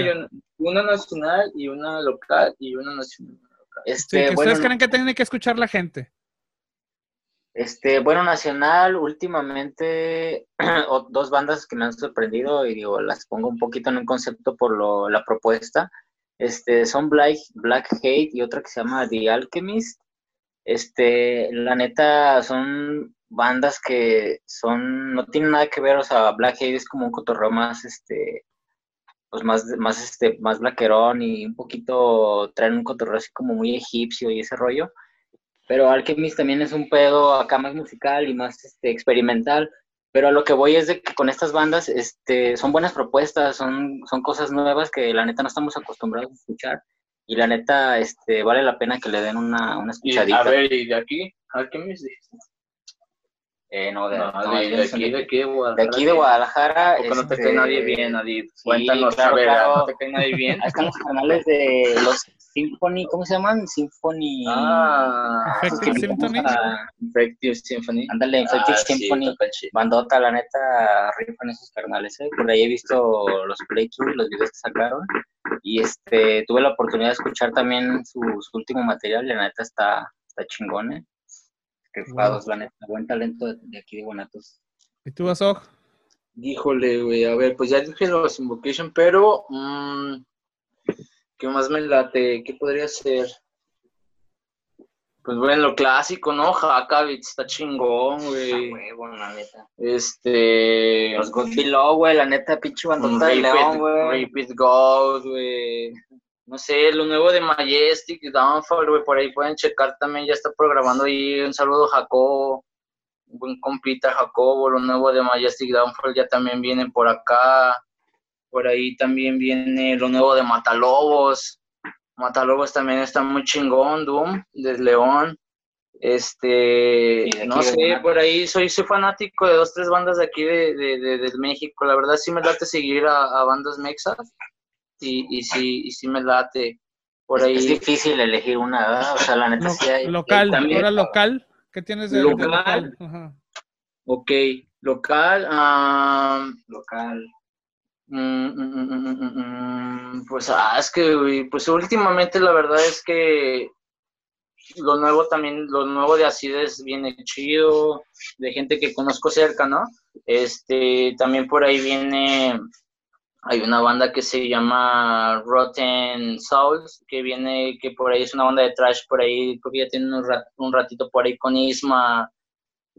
Una, nacional y una local y una nacional. Este, ustedes creen que tiene que escuchar la gente. Este, bueno, nacional, últimamente, (clears throat) dos bandas que me han sorprendido y digo, las pongo un poquito en un concepto por lo, la propuesta. Este, son Black, Black Hate y otra que se llama The Alchemist. Este, la neta, son bandas que son, no tienen nada que ver, o sea, Black Hate es como un cotorreo más, este, pues más, más, este, más blaquerón y un poquito traen un cotorreo así como muy egipcio y ese rollo. Pero Alchemist también es un pedo acá más musical y más este, experimental. Pero a lo que voy es de que con estas bandas este, son buenas propuestas, son, son cosas nuevas que la neta no estamos acostumbrados a escuchar. Y la neta este, vale la pena que le den una, una escuchadita. a ver, ¿y de aquí? ¿Alchemist eh, no, de, no, de, de, aquí, de, aquí, de Guadalajara. De aquí de Guadalajara. Porque este... no te cae nadie bien, nadie. Sí, Cuéntanos, claro, a ver, claro. no te cae nadie bien. Ahí están los canales de los Symphony, ¿cómo se llaman? Symphony. Ah, Effective Symphony. Effective Symphony. Ándale, Effective ah, Symphony. Sí, Bandota, la neta, rifan esos carnales, ¿eh? Por ahí he visto los playthroughs, los videos que sacaron. Y este, tuve la oportunidad de escuchar también su, su último material y la neta está, está chingón, ¿eh? Rifados, wow. la neta, buen talento de, de aquí de Guanatos. ¿Y tú, Azog? Híjole, güey, a ver, pues ya dije los Invocation, pero mmm, ¿qué más me late? ¿Qué podría ser? Pues bueno, lo clásico, ¿no? Hakavitz está chingón, güey. Huevo, la neta. Este. Los God Below, güey, la neta, pinche bandota de León, güey. Repeat God, güey no sé, lo nuevo de Majestic, Downfall, güey, por ahí pueden checar también, ya está programando ahí, un saludo Jacobo, un buen compita Jacobo, lo nuevo de Majestic Downfall ya también viene por acá, por ahí también viene lo nuevo de Matalobos, Matalobos también está muy chingón, Doom, de León, este, no sé, por ahí soy, soy fanático de dos, tres bandas de aquí de, de, de, de México, la verdad sí me late seguir a, a bandas mexas, y, y sí, y sí me late por ahí. Es difícil elegir una, ¿verdad? O sea, la neta sí hay. Local, también, ahora local, ¿qué tienes de local? De local? Ajá. Ok, local, um, local. Mm, mm, mm, pues, ah, es que, pues últimamente la verdad es que lo nuevo también, lo nuevo de Acides viene chido, de gente que conozco cerca, ¿no? Este, también por ahí viene hay una banda que se llama Rotten Souls, que viene, que por ahí es una banda de trash, por ahí, porque ya tiene un, un ratito por ahí con Isma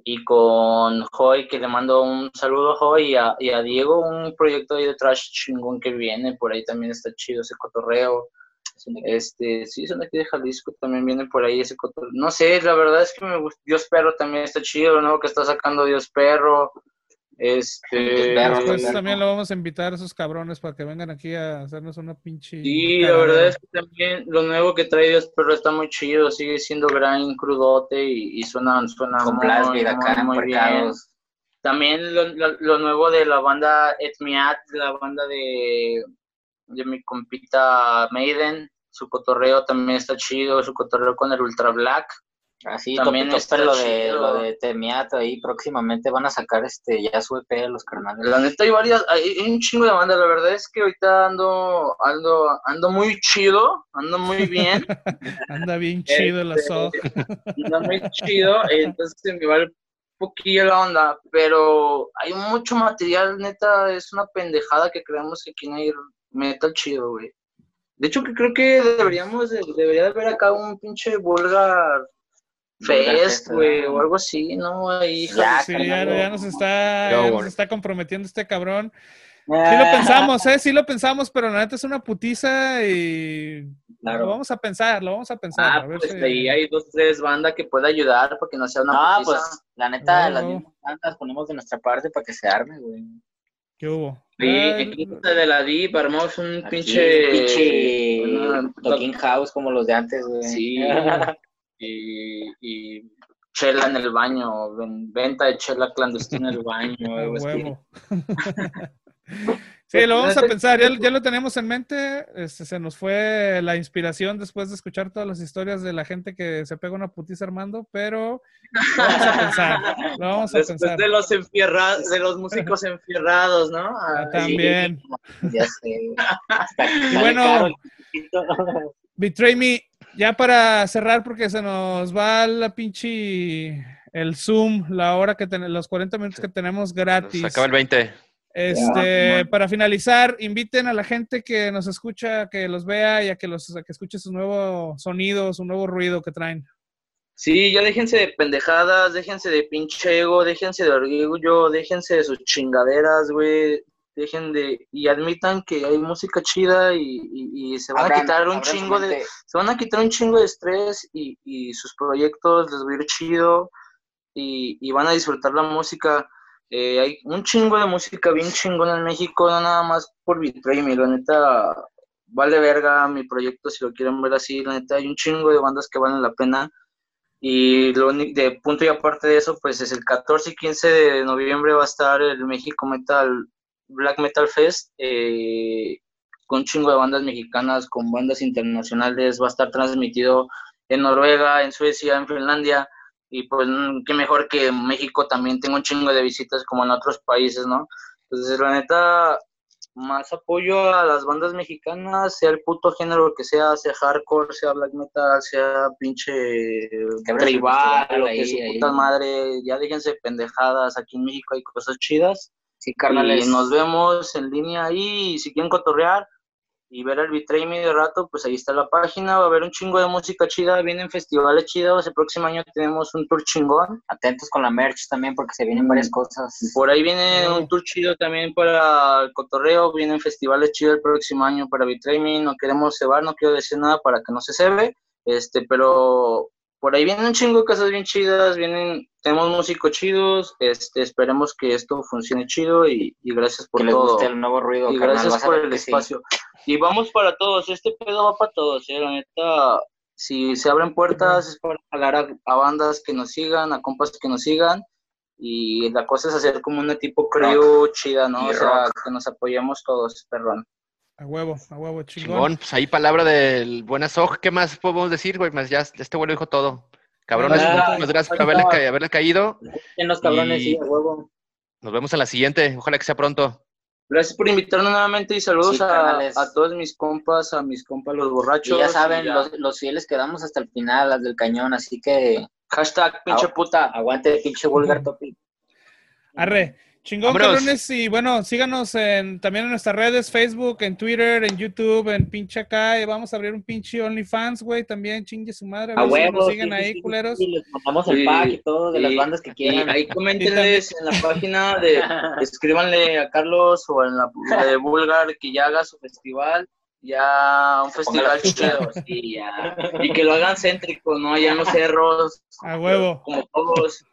y con Hoy, que le mando un saludo a Hoy y a, Diego, un proyecto ahí de trash chingón que viene, por ahí también está chido ese cotorreo. Este, sí, son aquí de Jalisco, también viene por ahí ese cotorreo. No sé, la verdad es que me gusta. Dios Perro también está chido, nuevo que está sacando Dios Perro. Este. Después también lo vamos a invitar a esos cabrones para que vengan aquí a hacernos una pinche. Sí, la verdad es que también lo nuevo que trae Dios, pero está muy chido, sigue siendo gran crudote y, y suena, suena Con muy, muy, acá muy, muy bien. También lo, lo, lo, nuevo de la banda Etmiat, la banda de, de mi compita Maiden, su cotorreo también está chido, su cotorreo con el Ultra Black. Así también está lo de, lo de Temiato ahí próximamente van a sacar este ya su EP los carnales. La neta hay varias, hay un chingo de bandas, la verdad es que ahorita ando, ando, ando muy chido, ando muy bien. (laughs) Anda bien chido la soja. (laughs) Anda muy chido, entonces me vale un poquillo la onda, pero hay mucho material, neta, es una pendejada que creemos que no hay metal chido, güey. De hecho, que creo que deberíamos, debería de haber acá un pinche vulgar Fest, güey, o algo así, ¿no? Ahí, ya, sí, ya, nos está, ya nos está comprometiendo este cabrón. Sí lo pensamos, ¿eh? Sí lo pensamos, pero la neta es una putiza y lo vamos a pensar, lo vamos a pensar. Ah, a ver pues ahí hay dos, tres bandas que pueda ayudar para que no sea una no, pues la neta, las mismas bandas ponemos de nuestra parte para que se arme, güey. ¿Qué hubo? Sí, aquí de la DIP armamos un pinche... pinche Talking House como los de antes, güey. Sí. (laughs) y, y chela en el baño, venta de chela clandestina en el baño. (laughs) huevo. (laughs) Sí, lo vamos a pensar, ya, lo tenemos en mente. Este, se nos fue la inspiración después de escuchar todas las historias de la gente que se pega una putiza armando, pero lo vamos a pensar. Lo vamos a después pensar. de los de los músicos enfierrados, ¿no? Ah, también. Ya sé. y bueno, (laughs) Betray Me, ya para cerrar, porque se nos va la pinche el Zoom, la hora que tenemos, los 40 minutos que tenemos gratis. Se acaba el 20. Este, para finalizar, inviten a la gente que nos escucha, que los vea y a que los que escuche sus nuevos sonidos, su nuevo ruido que traen. Sí, ya déjense de pendejadas, déjense de pinche ego, déjense de orgullo, déjense de sus chingaderas, güey. Dejen de y admitan que hay música chida y, se van a quitar un chingo de se van a quitar un chingo de estrés y, y sus proyectos les va a ir chido y van a disfrutar la música. Eh, hay un chingo de música bien chingona en México, no nada más por Betray Me, la neta vale verga mi proyecto si lo quieren ver así, la neta hay un chingo de bandas que valen la pena. Y lo de punto y aparte de eso, pues es el 14 y 15 de noviembre va a estar el México Metal Black Metal Fest eh, con un chingo de bandas mexicanas, con bandas internacionales, va a estar transmitido en Noruega, en Suecia, en Finlandia y pues mm, qué mejor que México también tenga un chingo de visitas como en otros países, ¿no? Entonces, la neta, más apoyo a las bandas mexicanas, sea el puto género que sea, sea hardcore, sea black metal, sea pinche tribal, lo que su puta madre, ya déjense pendejadas, aquí en México hay cosas chidas. Sí, carnales. Y nos vemos en línea ahí, y si quieren cotorrear, y ver el Betray medio rato, pues ahí está la página, va a haber un chingo de música chida, vienen festivales chidos, el próximo año tenemos un tour chingón. Atentos con la merch también porque se vienen varias cosas. Por ahí viene un tour chido también para el cotorreo, vienen festivales chidos el próximo año para Betray Me, no queremos cebar, no quiero decir nada para que no se cebe, este, pero por ahí vienen un chingo de cosas bien chidas, vienen, tenemos músicos chidos, este, esperemos que esto funcione chido y, gracias por que todo. Les guste el nuevo ruido. Y gracias por el espacio. Y vamos para todos, este pedo va para todos, ¿eh? la neta, si se abren puertas es para hablar a, bandas que nos sigan, a compas que nos sigan, y la cosa es hacer como una tipo crew chida, ¿no? o sea, que nos apoyemos todos, perdón. A huevo, a huevo, chingón. Pues ahí palabra del buenas ojos. ¿Qué más podemos decir, güey? Más ya este güey dijo todo. Cabrones, muchas gracias por haberle, caído. En los cabrones, sí, a huevo. Nos vemos en la siguiente. Ojalá que sea pronto. Gracias por invitarnos nuevamente y saludos a, todos mis compas, a mis compas los borrachos. Y ya saben, Los, fieles quedamos hasta el final, las del cañón, así que... Hashtag pinche puta. Aguante pinche vulgar topic. Arre. Chingón, cabrones. Y bueno, síganos en, también en nuestras redes, Facebook, en Twitter, en YouTube, en pinche acá. Y vamos a abrir un pinche OnlyFans, güey. También chingue su madre. A, ver nos siguen ahí, culeros. Y les mandamos el pack y todo de las bandas que quieran. ahí coméntenles en la página de, (laughs) escríbanle a Carlos o en la, de Bulgar que ya haga su festival ya un festival chido, sí, ya. Y que lo hagan céntrico, ¿no? Allá en los cerros. A huevo. Como todos,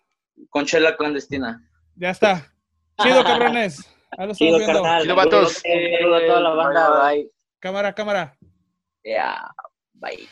con chela clandestina. Ya está. Chido, cabrones. A los Chido, carnal. Chido, vatos. A toda la banda. Bye. Cámara, cámara. Yeah. Bye.